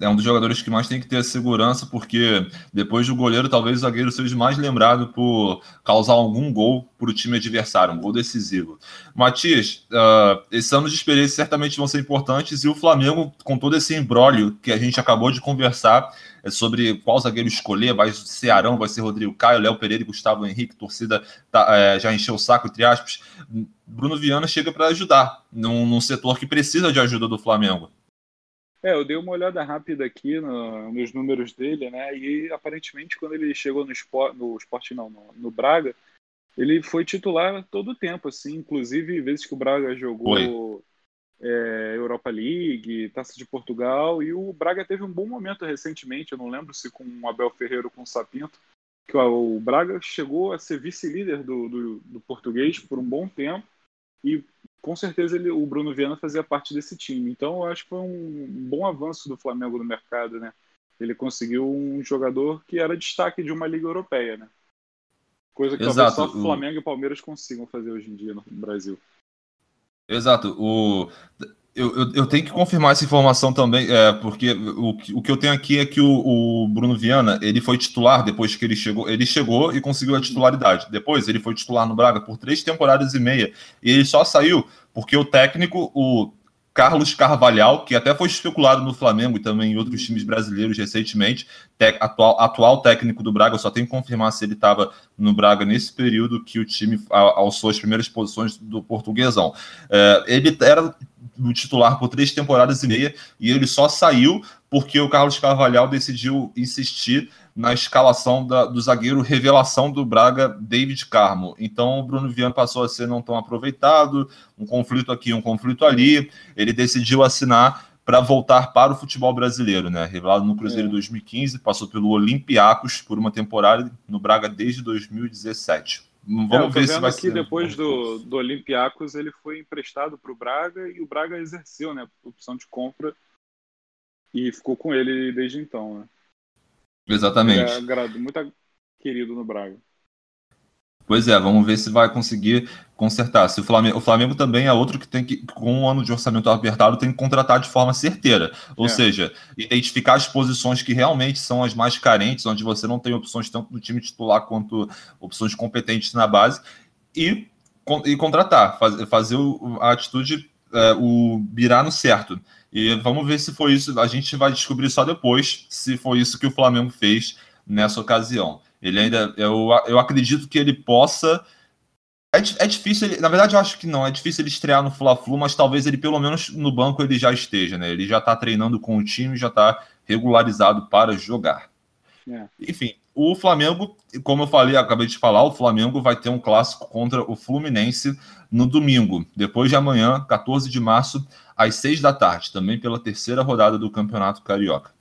é um dos jogadores que mais tem que ter segurança, porque depois do goleiro, talvez o zagueiro seja mais lembrado por causar algum gol para o time adversário, um gol decisivo. Matias, uh, esses anos de experiência certamente vão ser importantes e o Flamengo, com todo esse embrólio que a gente acabou de conversar é sobre qual zagueiro escolher, vai ser Arão, vai ser Rodrigo Caio, Léo Pereira e Gustavo Henrique, torcida tá, é, já encheu o saco, entre aspas. Bruno Viana chega para ajudar num, num, setor que precisa de ajuda do Flamengo. É, eu dei uma olhada rápida aqui no, nos números dele, né? E aparentemente quando ele chegou no esporte, no esporte não, no, no Braga, ele foi titular todo o tempo, assim, inclusive vezes que o Braga jogou é, Europa League, Taça de Portugal, e o Braga teve um bom momento recentemente, eu não lembro se com o Abel Ferreira ou com o Sapinto, que o Braga chegou a ser vice-líder do, do, do, português por um bom tempo, e com certeza ele, o Bruno Viana fazia parte desse time. Então eu acho que foi um bom avanço do Flamengo no mercado, né? ele conseguiu um jogador que era destaque de uma liga europeia, né? Coisa que Exato. talvez só Flamengo o... e Palmeiras consigam fazer hoje em dia no Brasil. Exato. O... Eu, eu, eu, tenho que confirmar essa informação também, é, porque o, o que eu tenho aqui é que o, o, Bruno Viana ele foi titular depois que ele chegou. Ele chegou e conseguiu a titularidade. Depois ele foi titular no Braga por três temporadas e meia. E ele só saiu porque o técnico, o Carlos Carvalhal, que até foi especulado no Flamengo e também em outros times brasileiros recentemente, atual, atual técnico do Braga, só tenho que confirmar se ele estava no Braga nesse período que o time alçou as primeiras posições do portuguesão. É, ele era o titular por três temporadas e meia e ele só saiu porque o Carlos Carvalhal decidiu insistir na escalação da, do zagueiro revelação do Braga, David Carmo. Então o Bruno Viana passou a ser não tão aproveitado, um conflito aqui, um conflito ali. Ele decidiu assinar para voltar para o futebol brasileiro, né? Revelado no Cruzeiro em é. 2015, passou pelo Olympiacos por uma temporada no Braga desde 2017. Vamos é, ver se vai aqui ser. depois do, do Olympiacos ele foi emprestado para o Braga e o Braga exerceu, né, opção de compra e ficou com ele desde então, né? Exatamente. É muito querido no Braga. Pois é, vamos ver se vai conseguir consertar. Se o Flamengo, o Flamengo também é outro que tem que, com um ano de orçamento apertado, tem que contratar de forma certeira. Ou é. seja, identificar as posições que realmente são as mais carentes, onde você não tem opções tanto no time titular quanto opções competentes na base, e, e contratar, faz, fazer a atitude, é, o virar no certo. E vamos ver se foi isso. A gente vai descobrir só depois se foi isso que o Flamengo fez nessa ocasião. Ele ainda. Eu, eu acredito que ele possa. É, é difícil, ele, na verdade eu acho que não, é difícil ele estrear no Fla-Flu, mas talvez ele pelo menos no banco ele já esteja, né? Ele já está treinando com o time, já está regularizado para jogar. É. Enfim, o Flamengo, como eu falei, acabei de falar, o Flamengo vai ter um clássico contra o Fluminense no domingo, depois de amanhã, 14 de março, às 6 da tarde, também pela terceira rodada do Campeonato Carioca.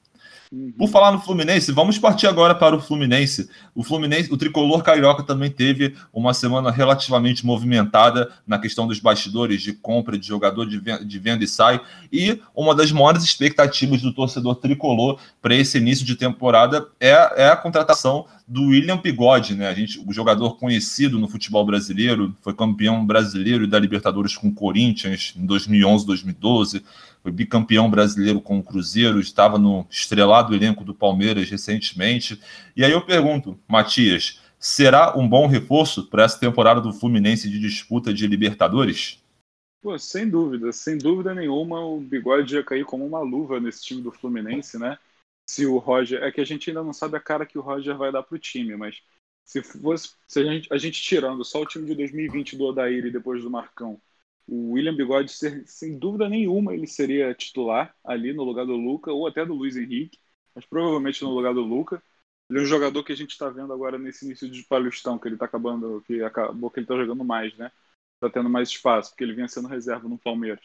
Uhum. Por falar no Fluminense, vamos partir agora para o Fluminense. O Fluminense, o tricolor carioca também teve uma semana relativamente movimentada na questão dos bastidores de compra de jogador de venda, de venda e sai. E uma das maiores expectativas do torcedor tricolor para esse início de temporada é, é a contratação do William Bigode, né? A gente, o jogador conhecido no futebol brasileiro, foi campeão brasileiro da Libertadores com o Corinthians em 2011, 2012 foi bicampeão brasileiro com o Cruzeiro, estava no estrelado elenco do Palmeiras recentemente. E aí eu pergunto, Matias, será um bom reforço para essa temporada do Fluminense de disputa de Libertadores? Pô, sem dúvida, sem dúvida nenhuma, o Bigode ia cair como uma luva nesse time do Fluminense, né? Se o Roger. É que a gente ainda não sabe a cara que o Roger vai dar pro time, mas se fosse. Se a gente, a gente tirando só o time de 2020 do Odair e depois do Marcão o William Bigode, sem dúvida nenhuma, ele seria titular ali no lugar do Luca, ou até do Luiz Henrique, mas provavelmente no lugar do Luca. Ele é um jogador que a gente está vendo agora nesse início de Palestão, que ele está acabando, que acabou que ele está jogando mais, né? Está tendo mais espaço, porque ele vinha sendo reserva no Palmeiras.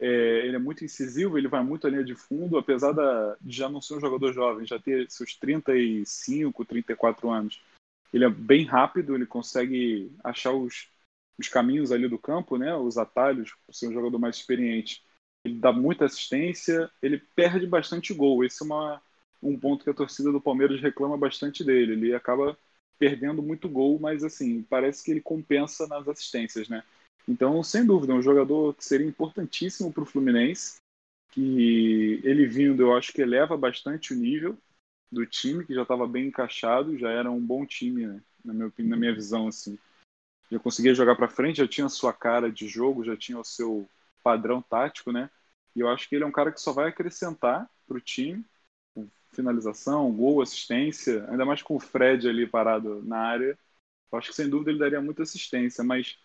É, ele é muito incisivo, ele vai muito à linha de fundo, apesar da, de já não ser um jogador jovem, já ter seus 35, 34 anos. Ele é bem rápido, ele consegue achar os, os caminhos ali do campo, né, os atalhos, por ser um jogador mais experiente. Ele dá muita assistência, ele perde bastante gol. Esse é uma, um ponto que a torcida do Palmeiras reclama bastante dele. Ele acaba perdendo muito gol, mas assim, parece que ele compensa nas assistências, né? Então, sem dúvida, é um jogador que seria importantíssimo para o Fluminense, que ele vindo, eu acho que eleva bastante o nível do time, que já estava bem encaixado, já era um bom time, né? na, minha, na minha visão, assim já conseguia jogar para frente, já tinha a sua cara de jogo, já tinha o seu padrão tático, né? E eu acho que ele é um cara que só vai acrescentar para o time, finalização, gol, assistência, ainda mais com o Fred ali parado na área. Eu acho que sem dúvida ele daria muita assistência, mas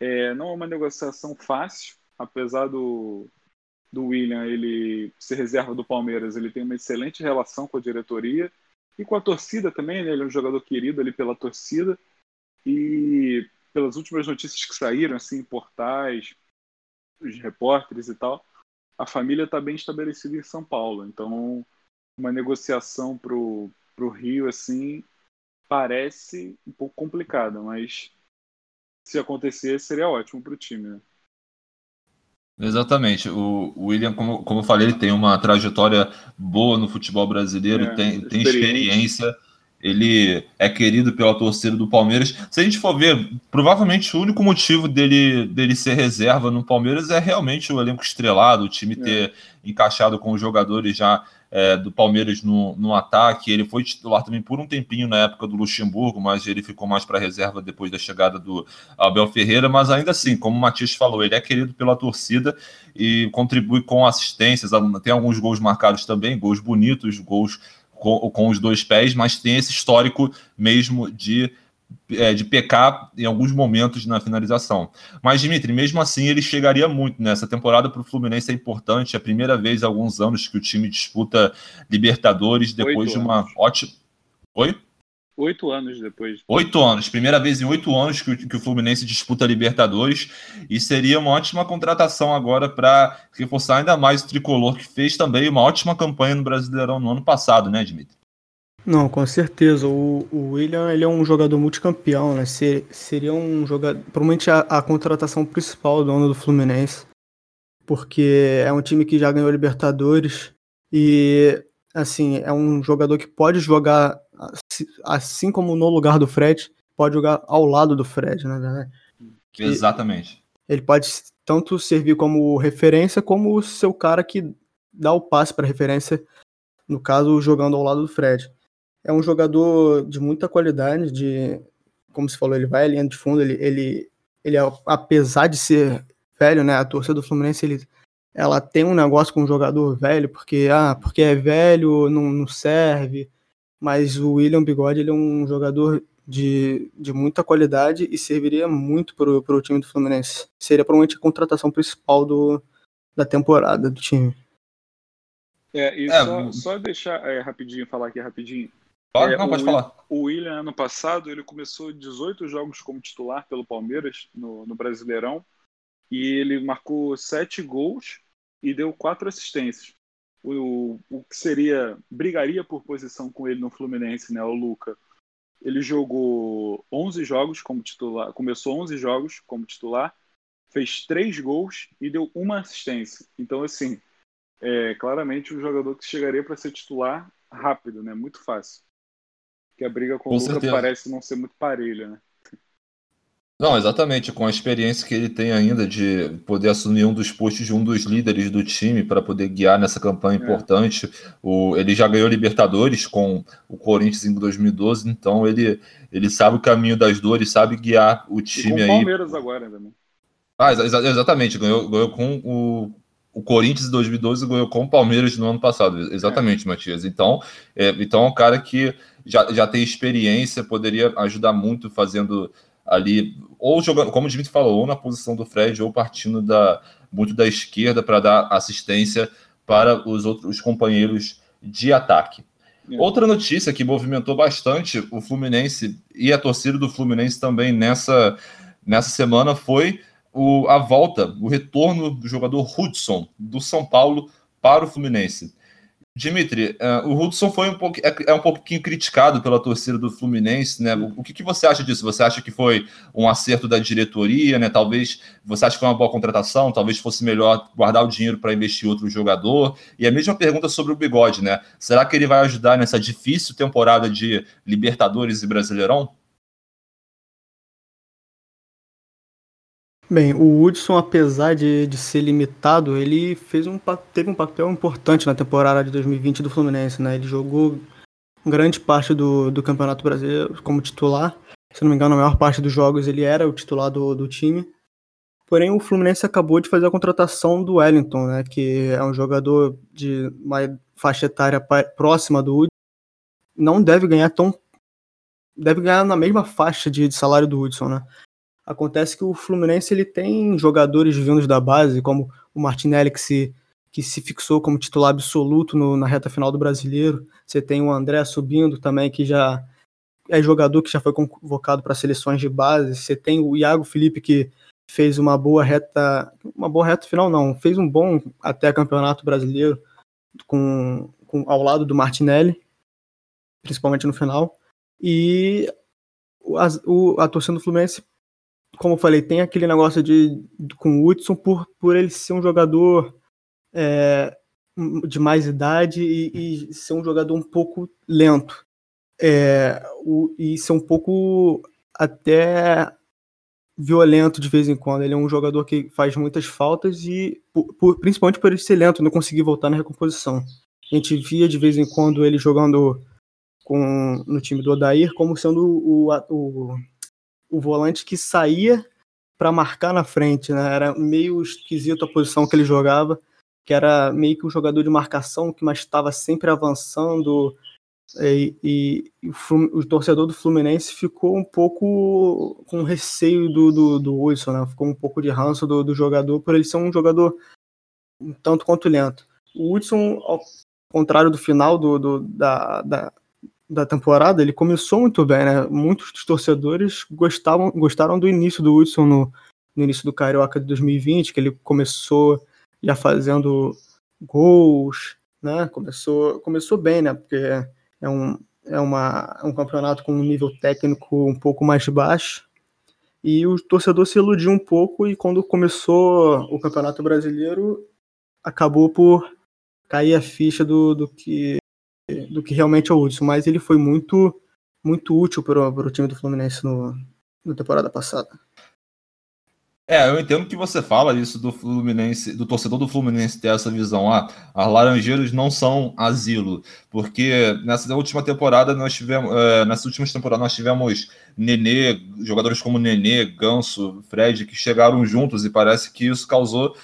é, não é uma negociação fácil, apesar do, do William ele ser reserva do Palmeiras, ele tem uma excelente relação com a diretoria e com a torcida também, né? Ele é um jogador querido ali pela torcida. E pelas últimas notícias que saíram, assim, portais, os repórteres e tal, a família está bem estabelecida em São Paulo. Então, uma negociação para o Rio, assim, parece um pouco complicada, mas se acontecer, seria ótimo para o time. Né? Exatamente. O William, como, como eu falei, ele tem uma trajetória boa no futebol brasileiro, é, tem, tem experiência ele é querido pela torcida do Palmeiras. Se a gente for ver, provavelmente o único motivo dele, dele ser reserva no Palmeiras é realmente o elenco estrelado, o time ter é. encaixado com os jogadores já é, do Palmeiras no, no ataque. Ele foi titular também por um tempinho na época do Luxemburgo, mas ele ficou mais para reserva depois da chegada do Abel Ferreira. Mas ainda assim, como o Matias falou, ele é querido pela torcida e contribui com assistências. Tem alguns gols marcados também, gols bonitos, gols com, com os dois pés, mas tem esse histórico mesmo de é, de pecar em alguns momentos na finalização. Mas, Dimitri, mesmo assim, ele chegaria muito nessa temporada para o Fluminense é importante. É a primeira vez há alguns anos que o time disputa Libertadores depois oito de uma anos. ótima. Oi? Oito anos depois. Oito anos. Primeira vez em oito anos que o, que o Fluminense disputa Libertadores. E seria uma ótima contratação agora para reforçar ainda mais o tricolor, que fez também uma ótima campanha no Brasileirão no ano passado, né, Dimitri? Não, com certeza. O, o William ele é um jogador multicampeão, né? Ser, seria um jogador. Provavelmente a, a contratação principal do ano do Fluminense. Porque é um time que já ganhou Libertadores. E, assim, é um jogador que pode jogar assim como no lugar do Fred, pode jogar ao lado do Fred, né? Exatamente. Ele pode tanto servir como referência, como o seu cara que dá o passe para referência, no caso, jogando ao lado do Fred. É um jogador de muita qualidade, de como se falou, ele vai à linha de fundo, ele, ele, ele apesar de ser velho, né, a torcida do Fluminense, ele, ela tem um negócio com um jogador velho, porque, ah, porque é velho, não, não serve, mas o William Bigode ele é um jogador de, de muita qualidade e serviria muito para o time do Fluminense. Seria provavelmente a contratação principal do, da temporada do time. É, e é, só, só, deixar é, rapidinho, falar aqui rapidinho. É, não, pode o, falar. O William, ano passado, ele começou 18 jogos como titular pelo Palmeiras no, no Brasileirão e ele marcou 7 gols e deu 4 assistências o, o que seria brigaria por posição com ele no Fluminense, né, o Luca. Ele jogou 11 jogos como titular, começou 11 jogos como titular, fez três gols e deu uma assistência. Então, assim, é claramente um jogador que chegaria para ser titular rápido, né? Muito fácil. Que a briga com, com o Luca certeza. parece não ser muito parelha, né? Não, exatamente, com a experiência que ele tem ainda de poder assumir um dos postos de um dos líderes do time para poder guiar nessa campanha é. importante. O, ele já ganhou Libertadores com o Corinthians em 2012, então ele, ele sabe o caminho das dores, sabe guiar o time e com aí. Palmeiras agora também. Ah, exa exatamente, ganhou, ganhou com o, o Corinthians em 2012 ganhou com o Palmeiras no ano passado, exatamente, é. Matias. Então, é, então é um cara que já, já tem experiência, poderia ajudar muito fazendo ali, ou jogando, como o Dimitri falou, ou na posição do Fred, ou partindo da, muito da esquerda para dar assistência para os outros companheiros de ataque. É. Outra notícia que movimentou bastante o Fluminense e a torcida do Fluminense também nessa, nessa semana foi o, a volta, o retorno do jogador Hudson do São Paulo para o Fluminense. Dimitri, uh, o Hudson foi um pouco, é, é, um pouquinho criticado pela torcida do Fluminense, né? O, o que, que, você acha disso? Você acha que foi um acerto da diretoria, né? Talvez você acha que foi uma boa contratação, talvez fosse melhor guardar o dinheiro para investir em outro jogador. E a mesma pergunta sobre o Bigode, né? Será que ele vai ajudar nessa difícil temporada de Libertadores e Brasileirão? Bem, o Hudson, apesar de, de ser limitado, ele fez um, teve um papel importante na temporada de 2020 do Fluminense, né? Ele jogou grande parte do, do Campeonato Brasileiro como titular. Se não me engano, a maior parte dos jogos ele era o titular do, do time. Porém, o Fluminense acabou de fazer a contratação do Wellington, né? Que é um jogador de uma faixa etária próxima do Hudson. Não deve ganhar tão... Deve ganhar na mesma faixa de, de salário do Hudson, né? Acontece que o Fluminense ele tem jogadores vindos da base, como o Martinelli, que se, que se fixou como titular absoluto no, na reta final do brasileiro. Você tem o André subindo também, que já é jogador que já foi convocado para seleções de base. Você tem o Iago Felipe, que fez uma boa reta. Uma boa reta final, não. Fez um bom até campeonato brasileiro com, com ao lado do Martinelli, principalmente no final. E a, o, a torcida do Fluminense como eu falei, tem aquele negócio de com o Hudson por, por ele ser um jogador é, de mais idade e, e, ser um jogador um pouco lento. É, o, e ser um pouco até violento de vez em quando. Ele é um jogador que faz muitas faltas e, por, por, principalmente por ele ser lento, não conseguir voltar na recomposição. A gente via de vez em quando ele jogando com, no time do Odair como sendo o, o, o volante que saía para marcar na frente, né? Era meio esquisito a posição que ele jogava, que era meio que um jogador de marcação que mas estava sempre avançando, e, e, e o, o, torcedor do Fluminense ficou um pouco com receio do, do, do Wilson, né? ficou um pouco de ranço do, do jogador, por ele ser um jogador um tanto quanto lento. O Wilson, ao contrário do final do, do da, da, da, temporada, ele começou muito bem, né? Muitos dos torcedores gostavam, gostaram do início do Wilson no, no início do Carioca de 2020, que ele começou já fazendo gols, né? Começou, começou bem, né? Porque é um, é uma, um campeonato com um nível técnico um pouco mais baixo. E o torcedor se iludiu um pouco e quando começou o Campeonato Brasileiro, acabou por cair a ficha do, do, que, do que realmente é o Hudson. Mas ele foi muito, muito útil para o time do Fluminense no, na temporada passada. É, eu entendo que você fala isso do Fluminense, do torcedor do Fluminense ter essa visão. Ah, as Laranjeiros não são asilo, porque nessa última temporada nós tivemos, é, nessas últimas temporadas nós tivemos Nenê, jogadores como Nenê, Ganso, Fred, que chegaram juntos e parece que isso causou,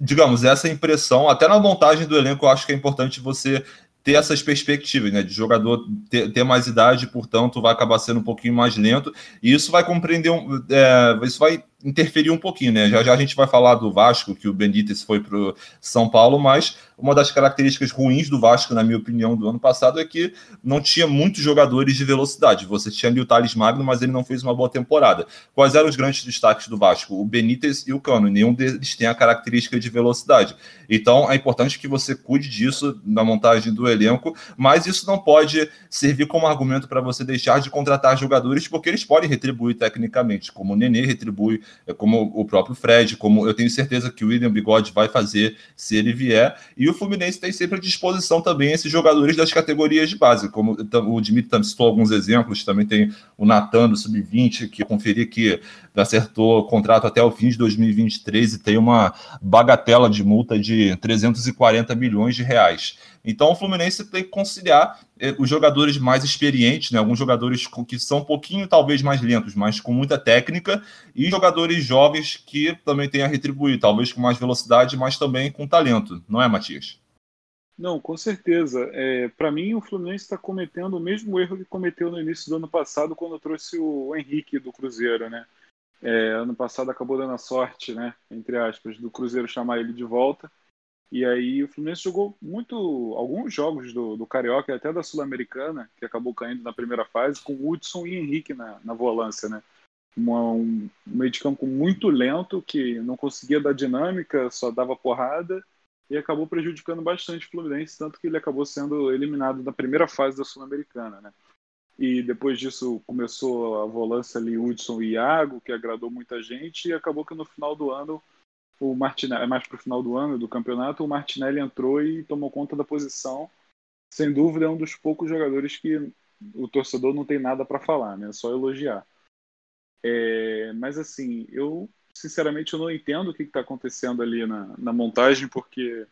digamos, essa impressão. Até na montagem do elenco, eu acho que é importante você ter essas perspectivas, né? De jogador ter, ter, mais idade, portanto, vai acabar sendo um pouquinho mais lento, e isso vai compreender, um, é, isso vai interferir um pouquinho, né? Já já a gente vai falar do Vasco, que o Benítez foi para São Paulo, mas uma das características ruins do Vasco, na minha opinião, do ano passado é que não tinha muitos jogadores de velocidade. Você tinha ali o Thales Magno, mas ele não fez uma boa temporada. Quais eram os grandes destaques do Vasco? O Benítez e o Cano. Nenhum deles tem a característica de velocidade. Então é importante que você cuide disso na montagem do elenco, mas isso não pode servir como argumento para você deixar de contratar jogadores, porque eles podem retribuir tecnicamente, como o Nenê retribui como o próprio Fred, como eu tenho certeza que o William Bigode vai fazer se ele vier. E o Fluminense tem sempre à disposição também esses jogadores das categorias de base, como o Dimitri citou alguns exemplos, também tem o Natan do Sub-20, que eu conferi que acertou contrato até o fim de 2023 e tem uma bagatela de multa de 340 milhões de reais. Então o Fluminense tem que conciliar os jogadores mais experientes, né, alguns jogadores que são um pouquinho talvez mais lentos, mas com muita técnica, e jogadores jovens que também têm a retribuir, talvez com mais velocidade, mas também com talento, não é, Matias? Não, com certeza. É, Para mim, o Fluminense está cometendo o mesmo erro que cometeu no início do ano passado, quando trouxe o Henrique do Cruzeiro, né? É, ano passado acabou dando a sorte, né, entre aspas, do Cruzeiro chamar ele de volta e aí o Fluminense jogou muito, alguns jogos do, do Carioca e até da Sul-Americana, que acabou caindo na primeira fase, com Hudson e Henrique na, na volância, né? Uma, um meio de campo muito lento, que não conseguia dar dinâmica, só dava porrada, e acabou prejudicando bastante o Fluminense, tanto que ele acabou sendo eliminado na primeira fase da Sul-Americana, né? E depois disso começou a volância ali Hudson e Iago, que agradou muita gente, e acabou que no final do ano o Martinelli, mais para o final do ano do campeonato, o Martinelli entrou e tomou conta da posição. Sem dúvida, é um dos poucos jogadores que o torcedor não tem nada para falar, né? É só elogiar. É, mas assim, eu sinceramente eu não entendo o que está acontecendo ali na, na montagem, porque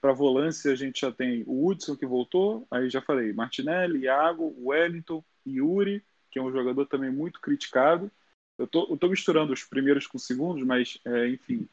para volância a gente já tem o Hudson que voltou, aí já falei, Martinelli, Iago, Wellington, Yuri, que é um jogador também muito criticado. Eu tô, eu tô misturando os primeiros com os segundos, mas é, enfim,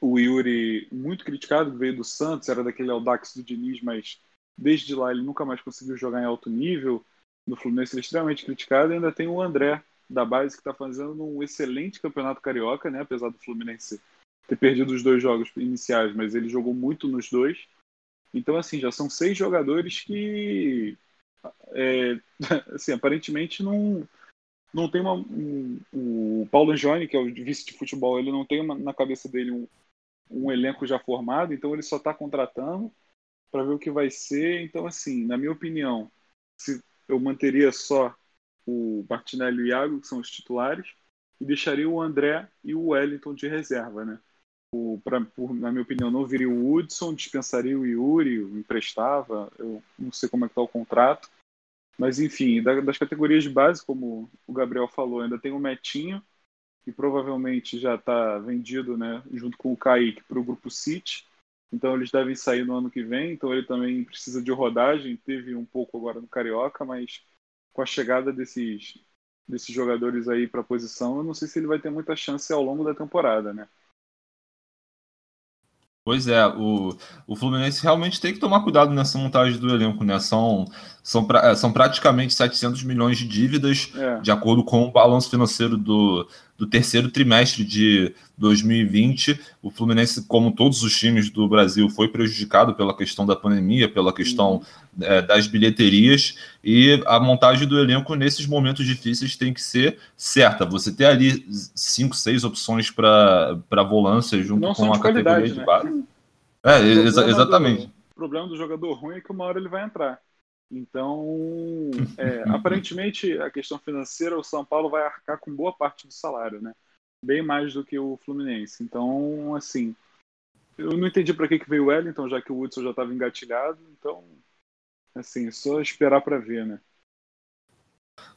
o Yuri muito criticado, veio do Santos, era daquele Audax do Diniz, mas desde lá ele nunca mais conseguiu jogar em alto nível. No Fluminense ele é extremamente criticado. E ainda tem o André, da base, que está fazendo um excelente campeonato carioca, né? apesar do Fluminense ter perdido os dois jogos iniciais, mas ele jogou muito nos dois. Então, assim, já são seis jogadores que, é, assim, aparentemente não, não tem uma. Um, o Paulo Angione, que é o vice de futebol, ele não tem uma, na cabeça dele um, um elenco já formado, então ele só está contratando para ver o que vai ser. Então, assim, na minha opinião, se eu manteria só o Martinelli e o Iago, que são os titulares, e deixaria o André e o Wellington de reserva, né? O, pra, por, na minha opinião, não viria o Hudson, dispensaria o Yuri, emprestava, eu não sei como é que está o contrato. Mas, enfim, das categorias de base, como o Gabriel falou, ainda tem o Metinho, que provavelmente já está vendido, né, junto com o Kaique, para o Grupo City. Então, eles devem sair no ano que vem. Então, ele também precisa de rodagem. Teve um pouco agora no Carioca, mas com a chegada desses, desses jogadores aí para a posição, eu não sei se ele vai ter muita chance ao longo da temporada, né? Pois é, o, o Fluminense realmente tem que tomar cuidado nessa montagem do elenco, né? São, são, pra, são praticamente 700 milhões de dívidas, é. de acordo com o balanço financeiro do, do terceiro trimestre de 2020. O Fluminense, como todos os times do Brasil, foi prejudicado pela questão da pandemia, pela questão é, das bilheterias, e a montagem do elenco nesses momentos difíceis tem que ser certa. Você ter ali cinco, seis opções para volância junto Não com a categoria de né? base. É, exa exatamente. Do, o problema do jogador ruim é que uma hora ele vai entrar. Então, é, aparentemente, a questão financeira, o São Paulo vai arcar com boa parte do salário, né? Bem mais do que o Fluminense. Então, assim, eu não entendi para que, que veio o Wellington, já que o Hudson já estava engatilhado. Então, assim, só esperar para ver, né?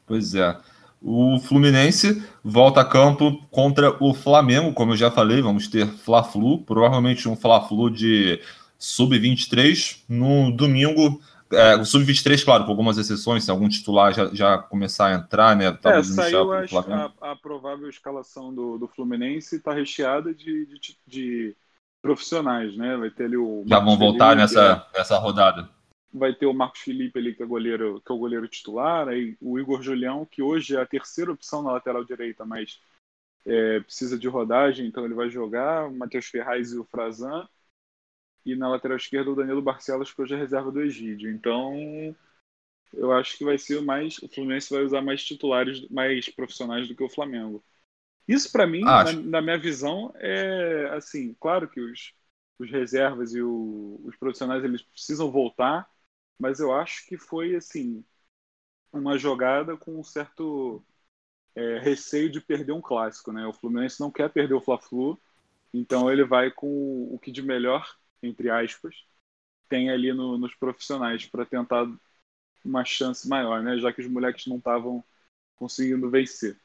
Pois é. O Fluminense volta a campo contra o Flamengo, como eu já falei, vamos ter Fla-Flu, provavelmente um Fla-Flu de sub-23 no domingo é, o Sub-23, claro, com algumas exceções, se algum titular já, já começar a entrar, né? É, saiu a, a, a, provável escalação do, do Fluminense está recheada de, de, de, profissionais, né? Vai ter ali o. Já vão voltar Felipe, nessa, nessa rodada. Vai ter o Marcos Felipe ali, que é, goleiro, que é o goleiro titular, aí o Igor Julião, que hoje é a terceira opção na lateral direita, mas é, precisa de rodagem, então ele vai jogar, o Matheus Ferraz e o Frazan e na lateral esquerda o Danilo Barcelos, que hoje é reserva do Egídio. Então, eu acho que vai ser mais. O Fluminense vai usar mais titulares, mais profissionais do que o Flamengo. Isso, para mim, na, na, minha visão, é assim: claro que os, os reservas e o, os profissionais eles precisam voltar, mas eu acho que foi assim uma jogada com um certo é, receio de perder um clássico, né? O Fluminense não quer perder o Fla-Flu, então ele vai com o que de melhor entre aspas, tem ali no, nos profissionais para tentar uma chance maior, né? Já que os moleques não estavam conseguindo vencer.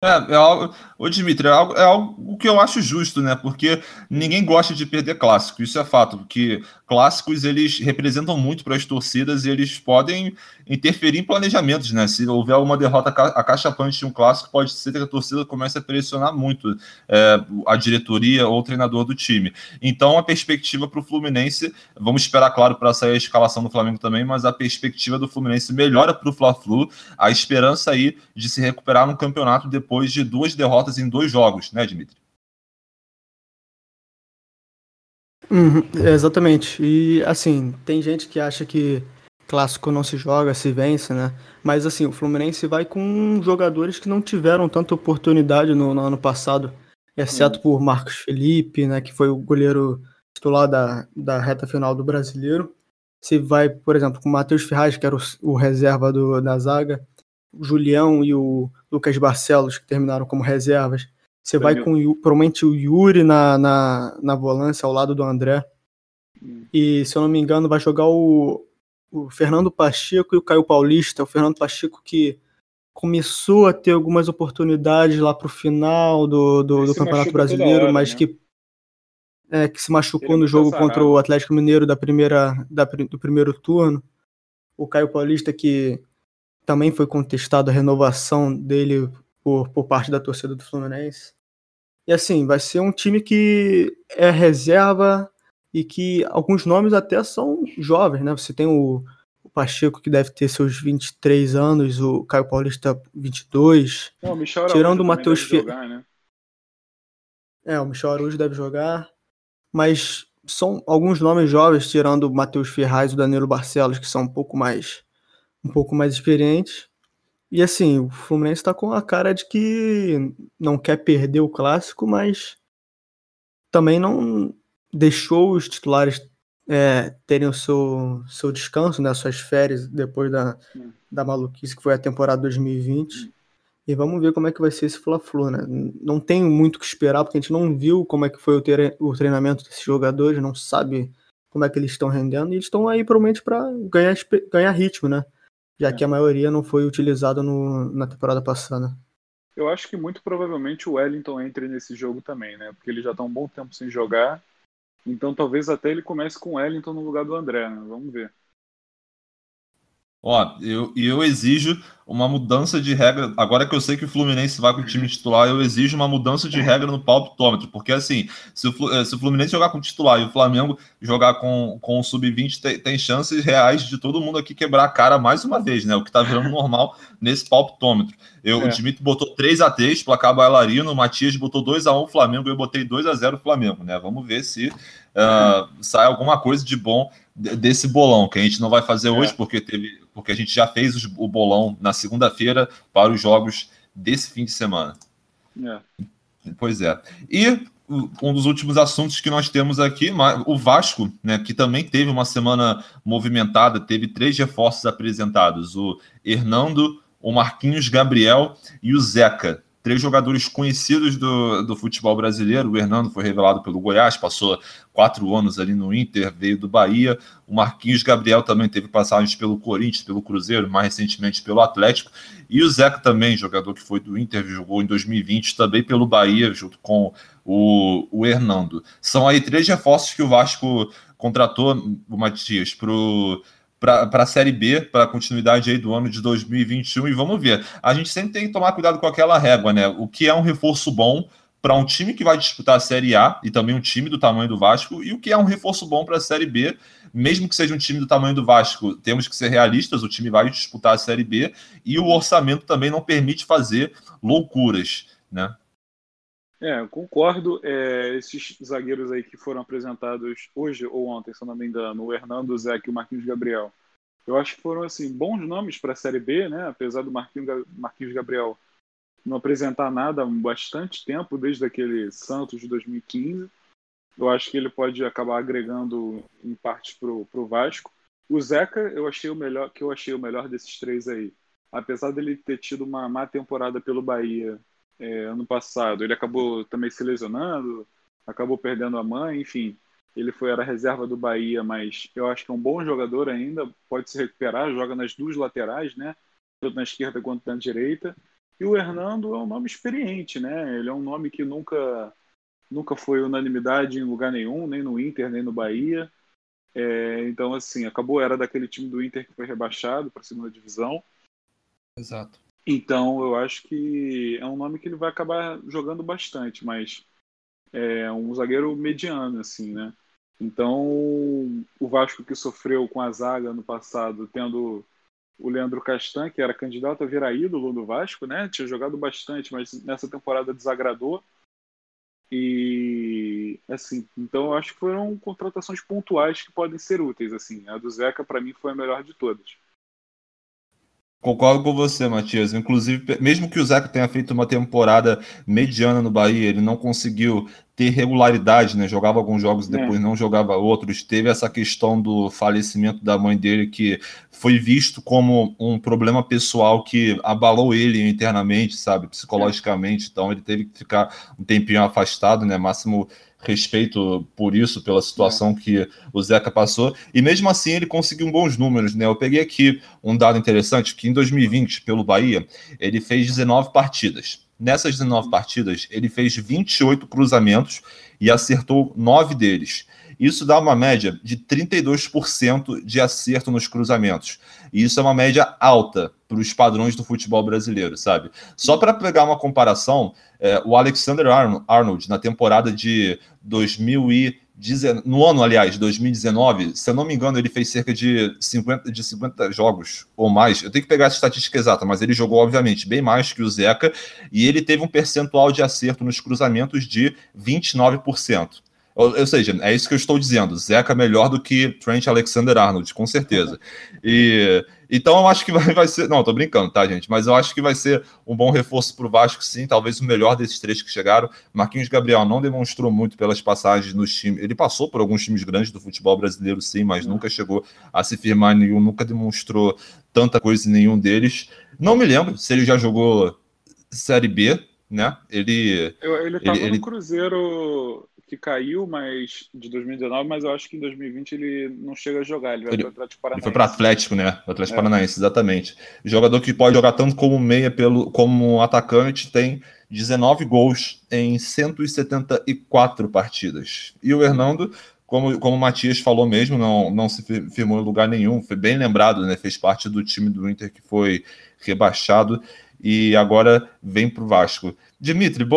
É, é algo, ô Dimitri, é algo, é algo que eu acho justo, né? Porque ninguém gosta de perder clássico, isso é fato, porque clássicos eles representam muito para as torcidas e eles podem interferir em planejamentos, né? Se houver uma derrota acachapante de um clássico, pode ser que a torcida comece a pressionar muito é, a diretoria ou o treinador do time. Então a perspectiva para o Fluminense, vamos esperar, claro, para sair a escalação do Flamengo também, mas a perspectiva do Fluminense melhora para o Fla-Flu, a esperança aí de se recuperar no campeonato depois depois de duas derrotas em dois jogos, né, Dimitri? Uhum, exatamente. E assim, tem gente que acha que clássico não se joga, se vence, né? Mas assim, o Fluminense vai com jogadores que não tiveram tanta oportunidade no, no ano passado, exceto uhum. por Marcos Felipe, né? Que foi o goleiro titular da, da reta final do brasileiro. Se vai, por exemplo, com o Matheus Ferraz, que era o, o reserva do, da zaga, o Julião e o Lucas Barcelos, que terminaram como reservas. Você vai com provavelmente o Yuri na, na, na volância ao lado do André. Hum. E, se eu não me engano, vai jogar o, o Fernando Pacheco e o Caio Paulista. O Fernando Pacheco que começou a ter algumas oportunidades lá para o final do, do, do Campeonato Brasileiro, hora, mas né? que, é, que se machucou Ele no jogo contra o Atlético Mineiro da primeira, da, do primeiro turno. O Caio Paulista que também foi contestado a renovação dele por, por parte da torcida do Fluminense. E assim, vai ser um time que é reserva e que alguns nomes até são jovens, né? Você tem o, o Pacheco que deve ter seus 23 anos, o Caio Paulista 22. Não, o Michel tirando o Matheus Ferreira. Né? É, o Michel Araújo deve jogar, mas são alguns nomes jovens, tirando o Matheus Ferraz e o Danilo Barcelos, que são um pouco mais um pouco mais experiente. E assim, o Fluminense está com a cara de que não quer perder o clássico, mas também não deixou os titulares é, terem o seu, seu descanso, né, suas férias depois da, da maluquice que foi a temporada 2020. E vamos ver como é que vai ser esse Fla-Flu, né? Não tem muito o que esperar, porque a gente não viu como é que foi o, treinamento desses jogadores, não sabe como é que eles estão rendendo, e eles estão aí provavelmente para ganhar, ganhar ritmo, né? Já é. que a maioria não foi utilizada no, na temporada passada. Eu acho que muito provavelmente o Wellington entre nesse jogo também, né? Porque ele já está um bom tempo sem jogar. Então talvez até ele comece com o Wellington no lugar do André, né? Vamos ver. Ó, eu, eu exijo uma mudança de regra. Agora que eu sei que o Fluminense vai com o time titular, eu exijo uma mudança de regra no palpitômetro. Porque, assim, se o, eh, se o Fluminense jogar com o titular e o Flamengo jogar com, com o sub-20, tem, tem, chances reais de todo mundo aqui quebrar a cara mais uma vez, né? O que tá virando normal nesse palpitômetro. Eu, é. O Dimitri botou 3 a 3 placar bailarino, o Matias botou 2 a 1 Flamengo, eu botei 2 a 0 Flamengo, né? Vamos ver se uh, sai alguma coisa de bom desse bolão, que a gente não vai fazer é. hoje, porque teve, porque a gente já fez o bolão na segunda-feira para os jogos desse fim de semana. É. Pois é. E um dos últimos assuntos que nós temos aqui, o Vasco, né, que também teve uma semana movimentada, teve três reforços apresentados: o Hernando, o Marquinhos Gabriel e o Zeca três jogadores conhecidos do, do futebol brasileiro. O Hernando foi revelado pelo Goiás, passou quatro anos ali no Inter, veio do Bahia. O Marquinhos Gabriel também teve passagens pelo Corinthians, pelo Cruzeiro, mais recentemente pelo Atlético. E o Zeca também, jogador que foi do Inter, jogou em 2020 também pelo Bahia, junto com o, o Hernando. São aí três reforços que o Vasco contratou, o Matias, para o para a Série B, para a continuidade aí do ano de 2021. E vamos ver. A gente sempre tem que tomar cuidado com aquela régua, né? O que é um reforço bom para um time que vai disputar a Série A e também um time do tamanho do Vasco, e o que é um reforço bom para a Série B, mesmo que seja um time do tamanho do Vasco, temos que ser realistas, o time vai disputar a Série B e o orçamento também não permite fazer loucuras, né? É, concordo. É, esses zagueiros aí que foram apresentados hoje ou ontem, se eu não me engano, o Hernando, o Zé e o Marquinhos Gabriel, eu acho que foram assim bons nomes para a Série B, né? Apesar do Marquinhos Gabriel não apresentar nada há bastante tempo, desde aquele Santos de 2015. Eu acho que ele pode acabar agregando em parte para o Vasco. O Zeca, eu achei o melhor, que eu achei o melhor desses três aí. Apesar dele ter tido uma má temporada pelo Bahia é, ano passado. Ele acabou também se lesionando, acabou perdendo a mãe, enfim. Ele foi era reserva do Bahia, mas eu acho que é um bom jogador ainda, pode se recuperar, joga nas duas laterais, né? Tanto na esquerda quanto na direita. E o Hernando é um nome experiente, né? Ele é um nome que nunca nunca foi unanimidade em lugar nenhum, nem no Inter, nem no Bahia. É, então, assim, acabou, era daquele time do Inter que foi rebaixado para a segunda divisão. Exato. Então, eu acho que é um nome que ele vai acabar jogando bastante, mas é um zagueiro mediano, assim, né? Então, o Vasco que sofreu com a zaga no passado, tendo o Leandro Castan, que era candidato a virar ídolo do Vasco, né? Tinha jogado bastante, mas nessa temporada desagradou. E assim, então eu acho que foram contratações pontuais que podem ser úteis, assim. A do Zeca para mim foi a melhor de todas. Concordo com você, Matias. Inclusive, mesmo que o Zeca tenha feito uma temporada mediana no Bahia, ele não conseguiu ter regularidade, né? Jogava alguns jogos e é. depois é. não jogava outros. Teve essa questão do falecimento da mãe dele, que foi visto como um problema pessoal que abalou ele internamente, sabe, psicologicamente. Então ele teve que ficar um tempinho afastado, né? Máximo respeito por isso, pela situação que o Zeca passou, e mesmo assim ele conseguiu bons números, né? Eu peguei aqui um dado interessante, que em 2020, pelo Bahia, ele fez 19 partidas. Nessas 19 partidas, ele fez 28 cruzamentos e acertou 9 deles. Isso dá uma média de 32% de acerto nos cruzamentos. E isso é uma média alta para os padrões do futebol brasileiro, sabe? Só para pegar uma comparação, é, o Alexander Arnold, na temporada de 2019, no ano, aliás, 2019, se eu não me engano, ele fez cerca de 50, de 50 jogos ou mais. Eu tenho que pegar essa estatística exata, mas ele jogou, obviamente, bem mais que o Zeca, e ele teve um percentual de acerto nos cruzamentos de 29%. Ou, ou, seja, é isso que eu estou dizendo. Zeca é melhor do que Trent Alexander-Arnold, com certeza. E então eu acho que vai, vai ser. Não, tô brincando, tá, gente? Mas eu acho que vai ser um bom reforço para o Vasco, sim. Talvez o melhor desses três que chegaram. Marquinhos Gabriel não demonstrou muito pelas passagens nos times. Ele passou por alguns times grandes do futebol brasileiro, sim, mas uhum. nunca chegou a se firmar em nenhum, nunca demonstrou tanta coisa em nenhum deles. Não me lembro se ele já jogou Série B, né? Ele. Eu, ele estava no Cruzeiro que caiu, mas de 2019, mas eu acho que em 2020 ele não chega a jogar. Ele vai para o Atlético Paranaense. Foi para Atlético, né? O Atlético é. Paranaense, exatamente. Jogador que pode jogar tanto como meia pelo, como atacante, tem 19 gols em 174 partidas. E o Hernando, como, como o Matias falou mesmo, não, não se firmou em lugar nenhum, foi bem lembrado, né? Fez parte do time do Inter que foi rebaixado e agora vem para o Vasco. Dimitri, uh,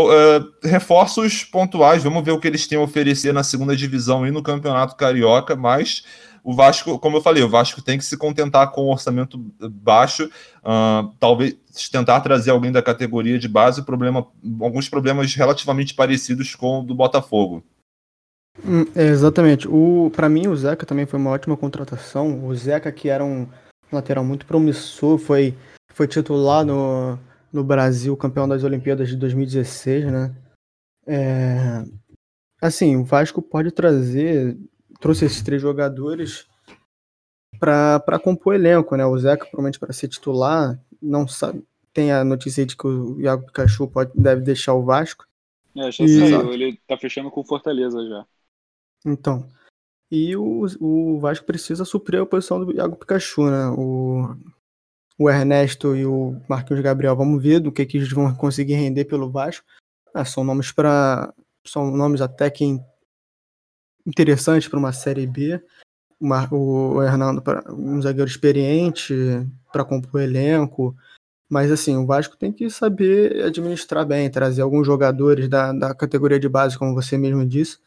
reforços pontuais, vamos ver o que eles têm a oferecer na segunda divisão e no Campeonato Carioca, mas o Vasco, como eu falei, o Vasco tem que se contentar com um orçamento baixo, uh, talvez tentar trazer alguém da categoria de base, problema, alguns problemas relativamente parecidos com o do Botafogo. Hum, é, exatamente. Para mim o Zeca também foi uma ótima contratação. O Zeca que era um lateral muito promissor, foi foi titular no, no Brasil, campeão das Olimpíadas de 2016, né? É, assim, o Vasco pode trazer, trouxe esses três jogadores para compor o elenco, né? O Zeca provavelmente para ser titular, não sabe. Tem a notícia de que o Iago Pikachu pode, deve deixar o Vasco. É, já e... saiu, ele tá fechando com Fortaleza já. Então. E o, o Vasco precisa suprir a posição do Iago Pikachu, né? O, o Ernesto e o Marquinhos Gabriel. Vamos ver do que, que eles vão conseguir render pelo Vasco. Ah, são nomes para são nomes até que interessantes para uma série B. O, o Hernando para um zagueiro experiente para compor elenco. Mas assim, o Vasco tem que saber administrar bem, trazer alguns jogadores da, da categoria de base, como você mesmo disse,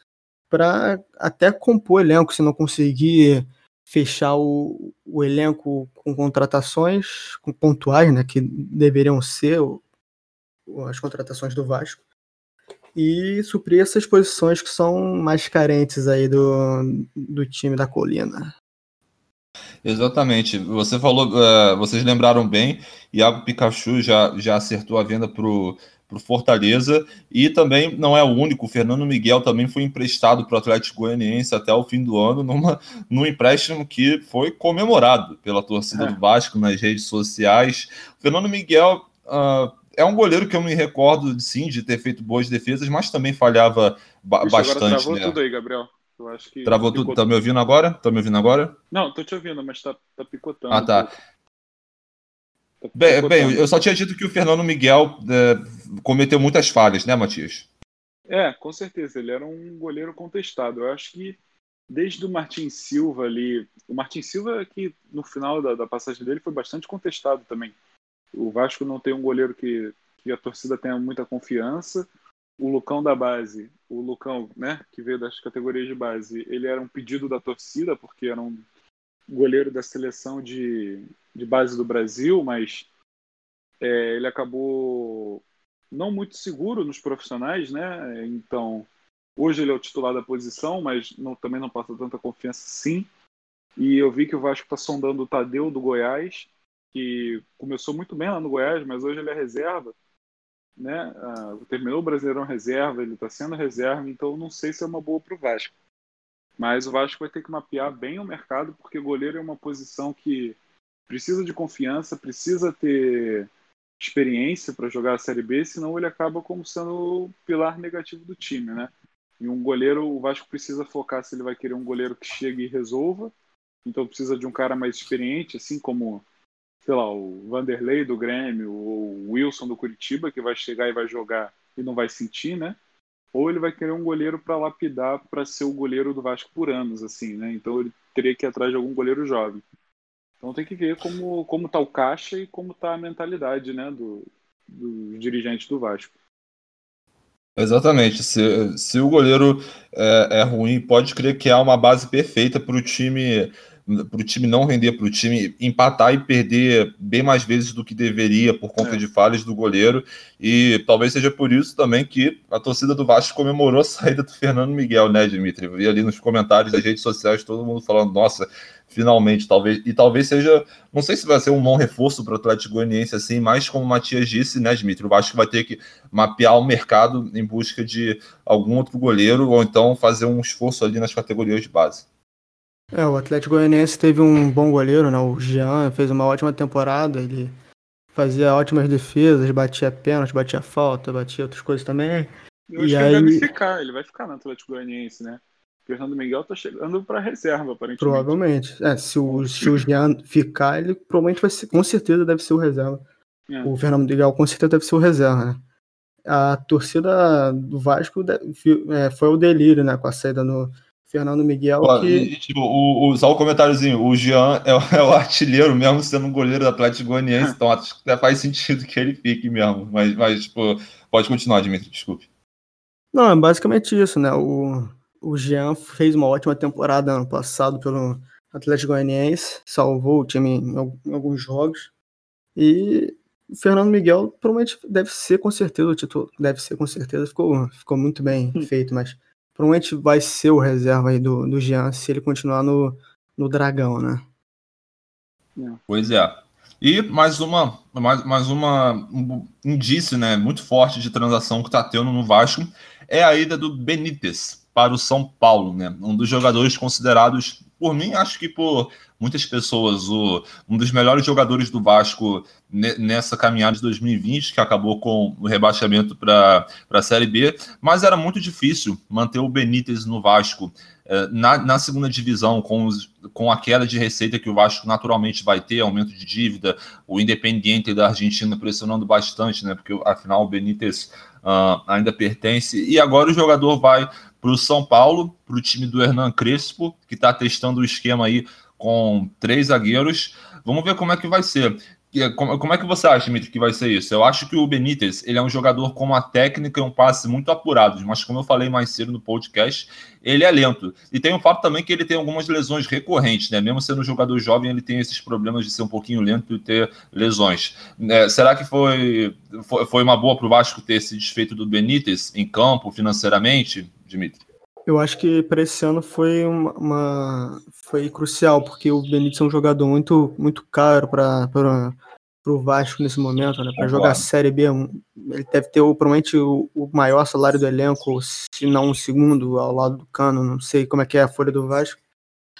para até compor elenco, se não conseguir fechar o, o elenco com contratações com pontuais, né, que deveriam ser o, as contratações do Vasco, e suprir essas posições que são mais carentes aí do, do time da Colina. Exatamente. Você falou, uh, vocês lembraram bem, Iago Pikachu já, já acertou a venda para o para o Fortaleza e também não é o único. O Fernando Miguel também foi emprestado para o Atlético Goianiense até o fim do ano, numa, num empréstimo que foi comemorado pela torcida é. do Vasco nas redes sociais. O Fernando Miguel uh, é um goleiro que eu me recordo, sim, de ter feito boas defesas, mas também falhava ba Puxa, bastante. Agora travou né? tudo aí, Gabriel. Eu acho que Travou tudo. Tá me ouvindo agora? Tá me ouvindo agora? Não, tô te ouvindo, mas tá, tá picotando. Ah, tá. Bem, bem, eu só tinha dito que o Fernando Miguel é, cometeu muitas falhas, né, Matias? É, com certeza. Ele era um goleiro contestado. Eu acho que desde o Martin Silva ali. O Martin Silva, que no final da, da, passagem dele foi bastante contestado também. O Vasco não tem um goleiro que, que a torcida tenha muita confiança. O Lucão da base, o Lucão, né, que veio das categorias de base, ele era um pedido da torcida, porque era um goleiro da seleção de, de base do Brasil, mas é, ele acabou não muito seguro nos profissionais, né? Então, hoje ele é o titular da posição, mas não, também não passa tanta confiança sim. E eu vi que o Vasco está sondando o Tadeu do Goiás, que começou muito bem lá no Goiás, mas hoje ele é reserva. Né? Ah, terminou o Brasileirão reserva, ele está sendo reserva, então não sei se é uma boa para o Vasco. Mas o Vasco vai ter que mapear bem o mercado, porque goleiro é uma posição que precisa de confiança, precisa ter experiência para jogar a Série B, senão ele acaba como sendo o pilar negativo do time, né? E um goleiro, o Vasco precisa focar se ele vai querer um goleiro que chegue e resolva. Então precisa de um cara mais experiente, assim como, sei lá, o Vanderlei do Grêmio, ou o Wilson do Curitiba, que vai chegar e vai jogar e não vai sentir, né? Ou ele vai querer um goleiro para lapidar para ser o goleiro do Vasco por anos, assim, né? Então ele teria que ir atrás de algum goleiro jovem. Então tem que ver como, como tá o caixa e como tá a mentalidade, né, do, do dirigente do Vasco. Exatamente. Se, se o goleiro é, é ruim, pode crer que há uma base perfeita para o time para o time não render, para o time empatar e perder bem mais vezes do que deveria por conta é. de falhas do goleiro. E talvez seja por isso também que a torcida do Vasco comemorou a saída do Fernando Miguel, né, Dimitri? Eu vi ali nos comentários das redes sociais todo mundo falando, nossa, finalmente, talvez. E talvez seja, não sei se vai ser um bom reforço para o Atlético Goianiense, assim, mas como o Matias disse, né, Dimitri? O Vasco vai ter que mapear o mercado em busca de algum outro goleiro ou então fazer um esforço ali nas categorias de base. É, o Atlético Goianiense teve um bom goleiro, né? O Jean fez uma ótima temporada. Ele fazia ótimas defesas, batia pênalti, batia falta, batia outras coisas também. Eu acho E que aí- ele deve ficar, ele vai ficar no Atlético Goianiense, né? O Fernando Miguel tá chegando pra reserva, aparentemente. Provavelmente. É, se o, se o Jean ficar, ele provavelmente vai ser, com certeza deve ser o reserva. É. O Fernando Miguel com certeza deve ser o reserva, né? A torcida do Vasco é, foi o delírio, né? Com a saída do Fernando Miguel, Pô, que e, tipo, o, o- só um comentáriozinho, o Jean é, o- é o artilheiro mesmo sendo um goleiro do Atlético Goianiense, então acho que até faz sentido que ele fique mesmo, mas, mas tipo, pode continuar, Dimitri, desculpe. Não, é basicamente isso, né? O, o Jean fez uma ótima temporada ano passado pelo Atlético Goianiense, salvou o time em, em alguns jogos. E o Fernando Miguel provavelmente deve ser com certeza o título, deve ser com certeza, ficou, ficou muito bem feito, mas provavelmente vai ser o reserva aí do, do Jean se ele continuar no, no Dragão, né? Pois é. E mais uma, mais, mais uma um indício, né, muito forte de transação que está tendo no Vasco é a ida do Benítez para o São Paulo, né? Um dos jogadores considerados, por mim, acho que por muitas pessoas, o, um dos melhores jogadores do Vasco ne- nessa caminhada de 2020, que acabou com o rebaixamento para a Série B, mas era muito difícil manter o Benítez no Vasco eh, na, na segunda divisão, com, os, com a queda de receita que o Vasco naturalmente vai ter, aumento de dívida, o Independiente da Argentina pressionando bastante, né? Porque afinal o Benítez ah, ainda pertence. E agora o jogador vai para o São Paulo, para o time do Hernan Crespo, que está testando o esquema aí com três zagueiros. Vamos ver como é que vai ser. Que- Como, é que você acha, Dimitri, que vai ser isso? Eu acho que o Benítez ele é um jogador com uma técnica e um passe muito apurados, mas como eu falei mais cedo no podcast, ele é lento. E tem o fato também que ele tem algumas lesões recorrentes, né? Mesmo sendo um jogador jovem, ele tem esses problemas de ser um pouquinho lento e ter lesões. É, será que foi, foi, foi uma boa para o Vasco ter se desfeito do Benítez em campo, financeiramente, Dimitri? Eu acho que para esse ano foi uma, uma- foi crucial, porque o Benítez é um jogador muito, muito caro para o Vasco nesse momento, né? Para jogar a Série B, um- ele deve ter provavelmente o, o maior salário do elenco, se não o segundo, ao lado do Cano, não sei como é que é a folha do Vasco.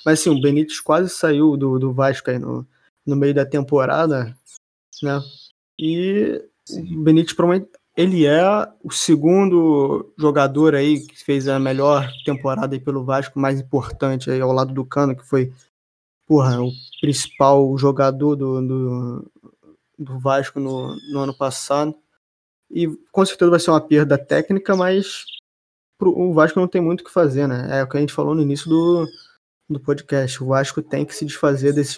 Mas assim, o Benítez quase saiu do, do Vasco aí no, no meio da temporada, né? E o Benítez provavelmente ele é o segundo jogador aí que fez a melhor temporada pelo Vasco, mais importante aí ao lado do Cano, que foi porra, o principal jogador do, do, do Vasco no, no ano passado. E com certeza vai ser uma perda técnica, mas pro, o Vasco não tem muito o que fazer, né? É o que a gente falou no início do, do podcast. O Vasco tem que se desfazer desses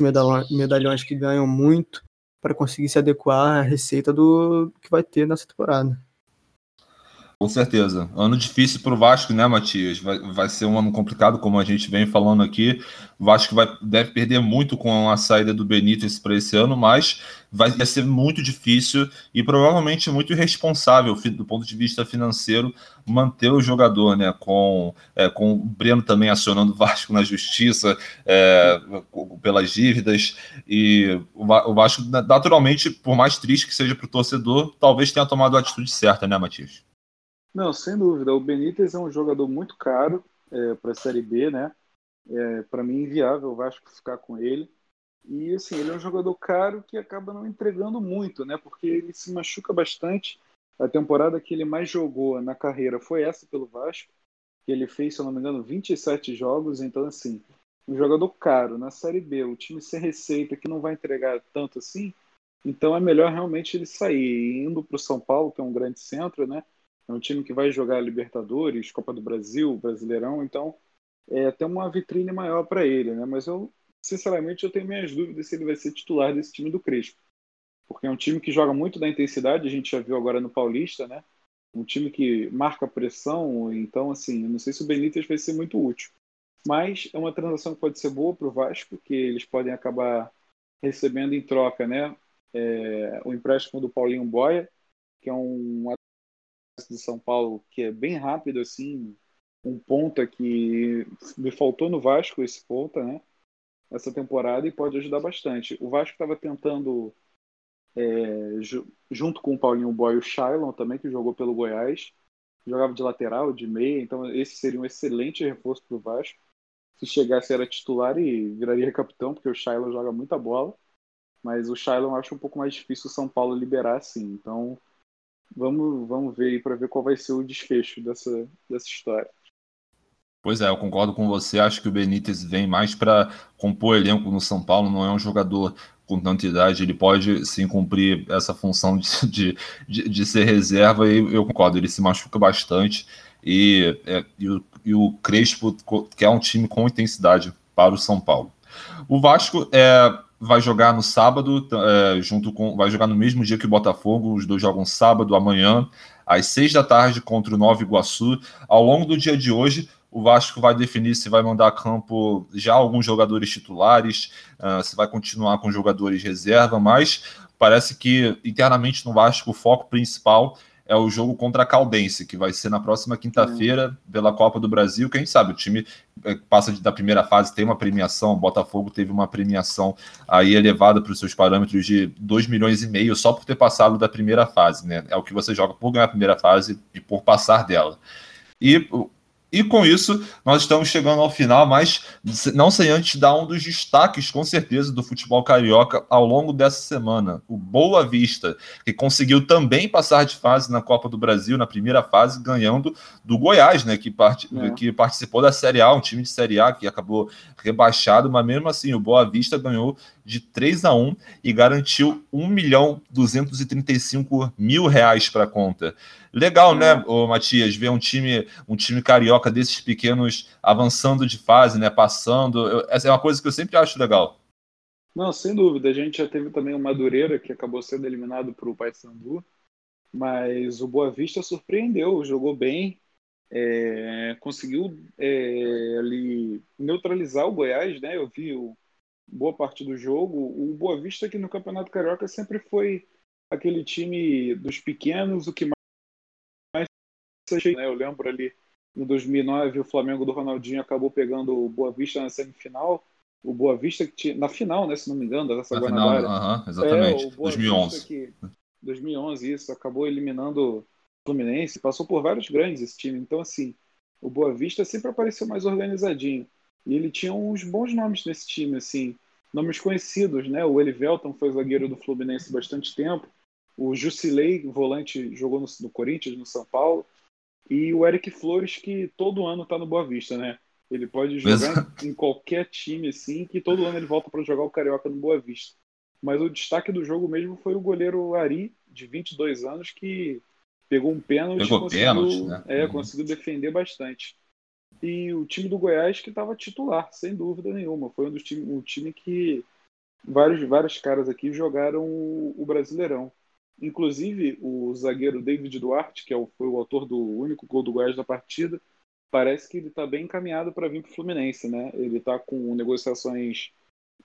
medalhões que ganham muito para conseguir se adequar à receita do que vai ter nessa temporada. Com certeza. Ano difícil para o Vasco, né, Matias? Vai, vai ser um ano complicado, como a gente vem falando aqui. O Vasco vai, deve perder muito com a saída do Benítez para esse ano, mas vai, vai ser muito difícil e provavelmente muito irresponsável do ponto de vista financeiro manter o jogador, né? Com, é, com o Breno também acionando o Vasco na justiça é, pelas dívidas. E o, o Vasco, naturalmente, por mais triste que seja para o torcedor, talvez tenha tomado a atitude certa, né, Matias? Não, sem dúvida. O Benítez é um jogador muito caro para a Série B, né? É, para mim, inviável o Vasco ficar com ele. E assim, ele é um jogador caro que acaba não entregando muito, né? Porque ele se machuca bastante. A temporada que ele mais jogou na carreira foi essa pelo Vasco, que ele fez, se eu não me engano, 27 jogos. Então, assim, um jogador caro na Série B, o time sem receita que não vai entregar tanto assim. Então, é melhor realmente ele sair indo para o São Paulo, que é um grande centro, né? É um time que vai jogar Libertadores, Copa do Brasil, Brasileirão, então é até uma vitrine maior para ele, né? Mas eu, sinceramente, eu tenho minhas dúvidas se ele vai ser titular desse time do Crespo. Porque é um time que joga muito da intensidade, a gente já viu agora no Paulista, né? Um time que marca pressão, então, assim, eu não sei se o Benítez vai ser muito útil. Mas é uma transação que pode ser boa para o Vasco, que eles podem acabar recebendo em troca, né? É, o empréstimo do Paulinho Boia, que é um de São Paulo que é bem rápido assim, um ponta que me faltou no Vasco esse ponta, né? Essa temporada e pode ajudar bastante. O Vasco estava tentando é, ju junto com o Paulinho Boy o Shailon também que jogou pelo Goiás, jogava de lateral, de meia, então esse seria um excelente reforço para o Vasco. Se chegasse era titular e viraria capitão porque o Shailon joga muita bola. Mas o Shailon acho um pouco mais difícil o São Paulo liberar assim. Então, vamos, vamos ver aí para ver qual vai ser o desfecho dessa, dessa história. Pois é, eu concordo com você. Acho que o Benítez vem mais para compor elenco no São Paulo, não é um jogador com tanta idade, ele pode sim cumprir essa função de, de, de, ser reserva, e eu concordo, ele se machuca bastante. E, é, e, o, e o Crespo que é um time com intensidade para o São Paulo. O Vasco é, vai jogar no sábado, é, junto com. Vai jogar no mesmo dia que o Botafogo. Os dois jogam sábado, amanhã, às seis da tarde, contra o Nova Iguaçu. Ao longo do dia de hoje, o Vasco vai definir se vai mandar a campo já alguns jogadores titulares, uh, se vai continuar com jogadores reserva, mas parece que internamente no Vasco o foco principal é o jogo contra a Caldense, que vai ser na próxima quinta-feira pela Copa do Brasil. Quem sabe o time eh, passa da primeira fase, tem uma premiação. O Botafogo teve uma premiação aí elevada para os seus parâmetros de 2 milhões e meio só por ter passado da primeira fase, né? É o que você joga por ganhar a primeira fase e por passar dela. E e com isso, nós estamos chegando ao final, mas não sem antes dar um dos destaques, com certeza, do futebol carioca ao longo dessa semana. O Boa Vista, que conseguiu também passar de fase na Copa do Brasil, na primeira fase, ganhando do Goiás, né? Que, part... é. que participou da Série A, um time de Série A que acabou rebaixado, mas mesmo assim, o Boa Vista ganhou de 3 a 1 e garantiu 1 milhão 235 mil reais para a conta. Legal, né, ô, Matias, ver um time, um time carioca desses pequenos avançando de fase, né, passando. essa é uma coisa que eu sempre acho legal. Não, sem dúvida. A gente já teve também o Madureira, que acabou sendo eliminado para o Paysandu, mas o Boa Vista surpreendeu, jogou bem, é, conseguiu é, ali neutralizar o Goiás, né? Eu vi o, boa parte do jogo. O Boa Vista aqui no Campeonato Carioca sempre foi aquele time dos pequenos, o que né? Eu lembro ali no 2009 o Flamengo do Ronaldinho acabou pegando o Boa Vista na semifinal. O Boa Vista que tinha, na final, né, se não me engano, dessa na Guanabara. Final, uh -huh, exatamente. É, 2011. Que, 2011 isso, acabou eliminando o Fluminense, passou por vários grandes esse time. Então assim, o Boa Vista sempre apareceu mais organizadinho. E ele tinha uns bons nomes nesse time, assim, nomes conhecidos, né? O Elivelton foi zagueiro do Fluminense bastante tempo. O Jusilei, volante, jogou no, no Corinthians, no São Paulo. E o Eric Flores, que todo ano está no Boa Vista, né? Ele pode jogar em qualquer time, assim, que todo ano ele volta para jogar o Carioca no Boa Vista. Mas o destaque do jogo mesmo foi o goleiro Ari, de 22 anos, que pegou um pênalti e conseguiu, pênalti, né? é, uhum. conseguiu defender bastante. E o time do Goiás que estava titular, sem dúvida nenhuma. Foi um dos time, um time que vários, vários caras aqui jogaram o, o Brasileirão. Inclusive, o zagueiro David Duarte, que é foi o autor do único gol do Goiás da partida, parece que ele está bem encaminhado para vir para o Fluminense, né? Ele está com negociações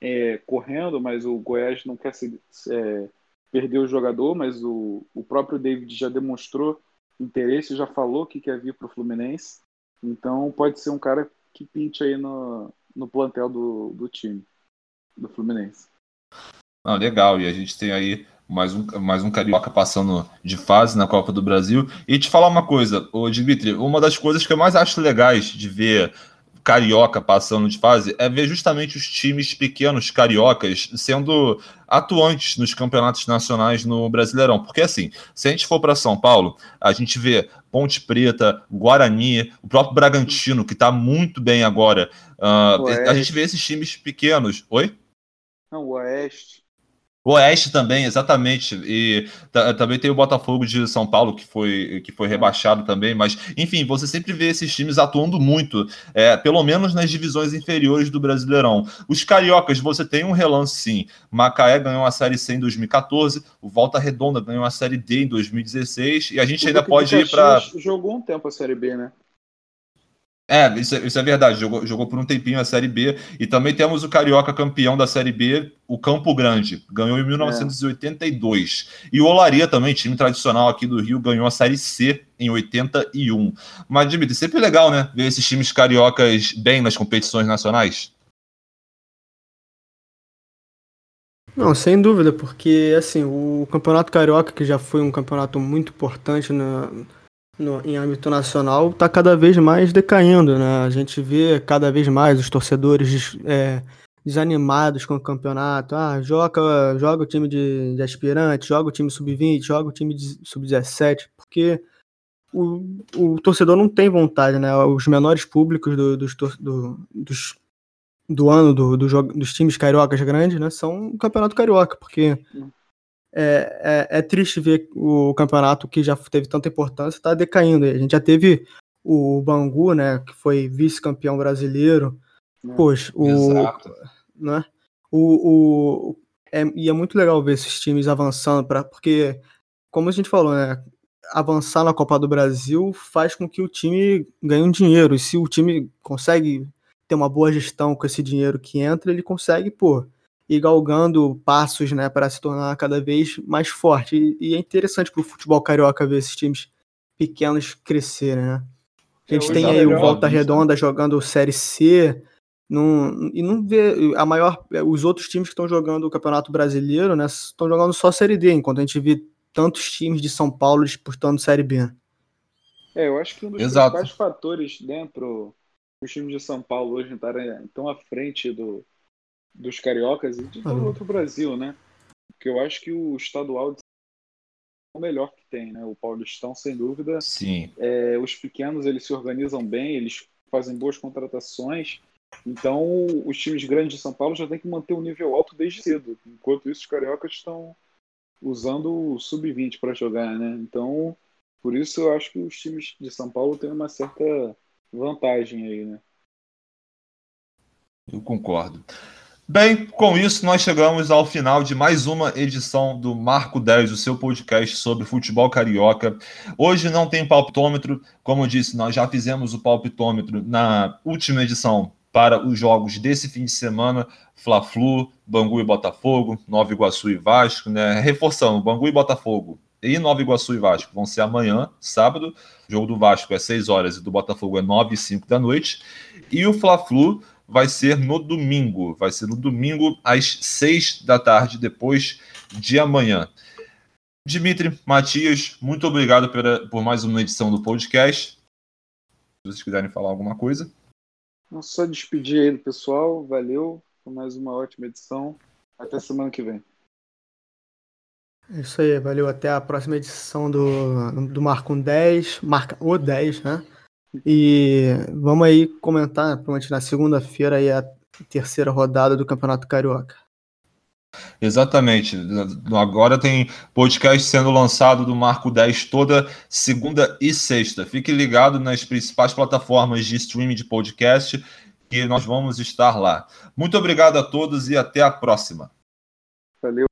é, correndo, mas o Goiás não quer se, é, perder o jogador, mas o, o próprio David já demonstrou interesse, já falou que quer vir para o Fluminense. Então pode ser um cara que pinte aí no, no plantel do, do time, do Fluminense. Não, legal, e a gente tem aí mais um, mais um carioca passando de fase na Copa do Brasil. E te falar uma coisa, ô Dimitri, uma das coisas que eu mais acho legais de ver carioca passando de fase é ver justamente os times pequenos cariocas sendo atuantes nos campeonatos nacionais no Brasileirão. Porque assim, se a gente for para São Paulo, a gente vê Ponte Preta, Guarani, o próprio Bragantino, que está muito bem agora. Uh, a gente vê esses times pequenos. Oi? Não, o Oeste. Oeste também, exatamente. E também tem o Botafogo de São Paulo, que foi, que foi rebaixado também. Mas, enfim, você sempre vê esses times atuando muito, é, pelo menos nas divisões inferiores do Brasileirão. Os cariocas, você tem um relance sim. Macaé ganhou a Série C em 2014, o Volta Redonda ganhou a Série D em 2016, e a gente ainda pode ir para. Jogou um tempo a Série B, né? É, isso, é, isso é verdade. Jogou, jogou por um tempinho a Série B. E também temos o Carioca campeão da Série B, o Campo Grande. Ganhou em 1982. É. E o Olaria também, time tradicional aqui do Rio, ganhou a Série C em 81. Mas, Dimitri, sempre legal, né? Ver esses times cariocas bem nas competições nacionais. Não, sem dúvida, porque assim, o Campeonato Carioca, que já foi um campeonato muito importante na no, em âmbito nacional está cada vez mais decaindo, né? A gente vê cada vez mais os torcedores é, desanimados com o campeonato. Ah, joga, joga o time de, de aspirante, joga o time sub-20, joga o time sub-17, porque o, o torcedor não tem vontade, né? Os menores públicos do, dos, do, dos, do ano do, do dos times cariocas grandes, né? São o campeonato carioca, porque é, é, é, triste ver o campeonato que já teve tanta importância está decaindo. A gente já teve o Bangu, né? Que foi vice-campeão brasileiro. É, Poxa, o, Exato. Né? O, o, é, e é muito legal ver esses times avançando, pra, porque, como a gente falou, né? avançar na Copa do Brasil faz com que o time ganhe um dinheiro. E se o time consegue ter uma boa gestão com esse dinheiro que entra, ele consegue, pô, ir galgando passos, né, para se tornar cada vez mais forte. E, e é interessante para o futebol carioca ver esses times pequenos crescerem, né? A gente é, tem aí o Volta Redonda jogando Série C, não, e não vê a maior. Os outros times que estão jogando o Campeonato Brasileiro, né? Estão jogando só Série D, enquanto a gente vê tantos times de São Paulo disputando Série B. É, eu acho que um dos Exato. principais fatores dentro dos times de São Paulo hoje estarem tão à frente do, dos cariocas e de todo uhum. outro Brasil, né? Porque eu acho que o estadual é o melhor que tem, né? O Paulistão, sem dúvida. Sim. É, os pequenos eles se organizam bem, eles fazem boas contratações. Então, os times grandes de São Paulo já tem que manter um nível alto desde cedo. Enquanto isso, os cariocas estão usando o sub-20 para jogar, né? Então, por isso eu acho que os times de São Paulo têm uma certa vantagem aí, né? Eu concordo. Bem, com isso nós chegamos ao final de mais uma edição do Marco 10, o seu podcast sobre futebol carioca. Hoje não tem palpitômetro, como eu disse, nós já fizemos o palpitômetro na última edição para os jogos desse fim de semana, Fla-Flu, Bangu e Botafogo, Nova Iguaçu e Vasco, né? Reforçando, Bangu e Botafogo e Nova Iguaçu e Vasco vão ser amanhã, sábado. O jogo do Vasco é 6 horas e do Botafogo é 9 e 5 da noite. E o Fla-Flu vai ser no domingo, vai ser no domingo às 6 da tarde, depois de amanhã. Dimitri, Matias, muito obrigado por, por mais uma edição do podcast. Se vocês quiserem falar alguma coisa. Não só despedir aí do pessoal, valeu, foi mais uma ótima edição. Até semana que vem. É isso aí, valeu. Até a próxima edição do, do Marco 10, marca o 10, né? E vamos aí comentar, provavelmente na segunda-feira, aí a terceira rodada do Campeonato Carioca. Exatamente. Agora tem podcast sendo lançado do Marco 10 toda segunda e sexta. Fique ligado nas principais plataformas de streaming de podcast que nós vamos estar lá. Muito obrigado a todos e até a próxima. Valeu.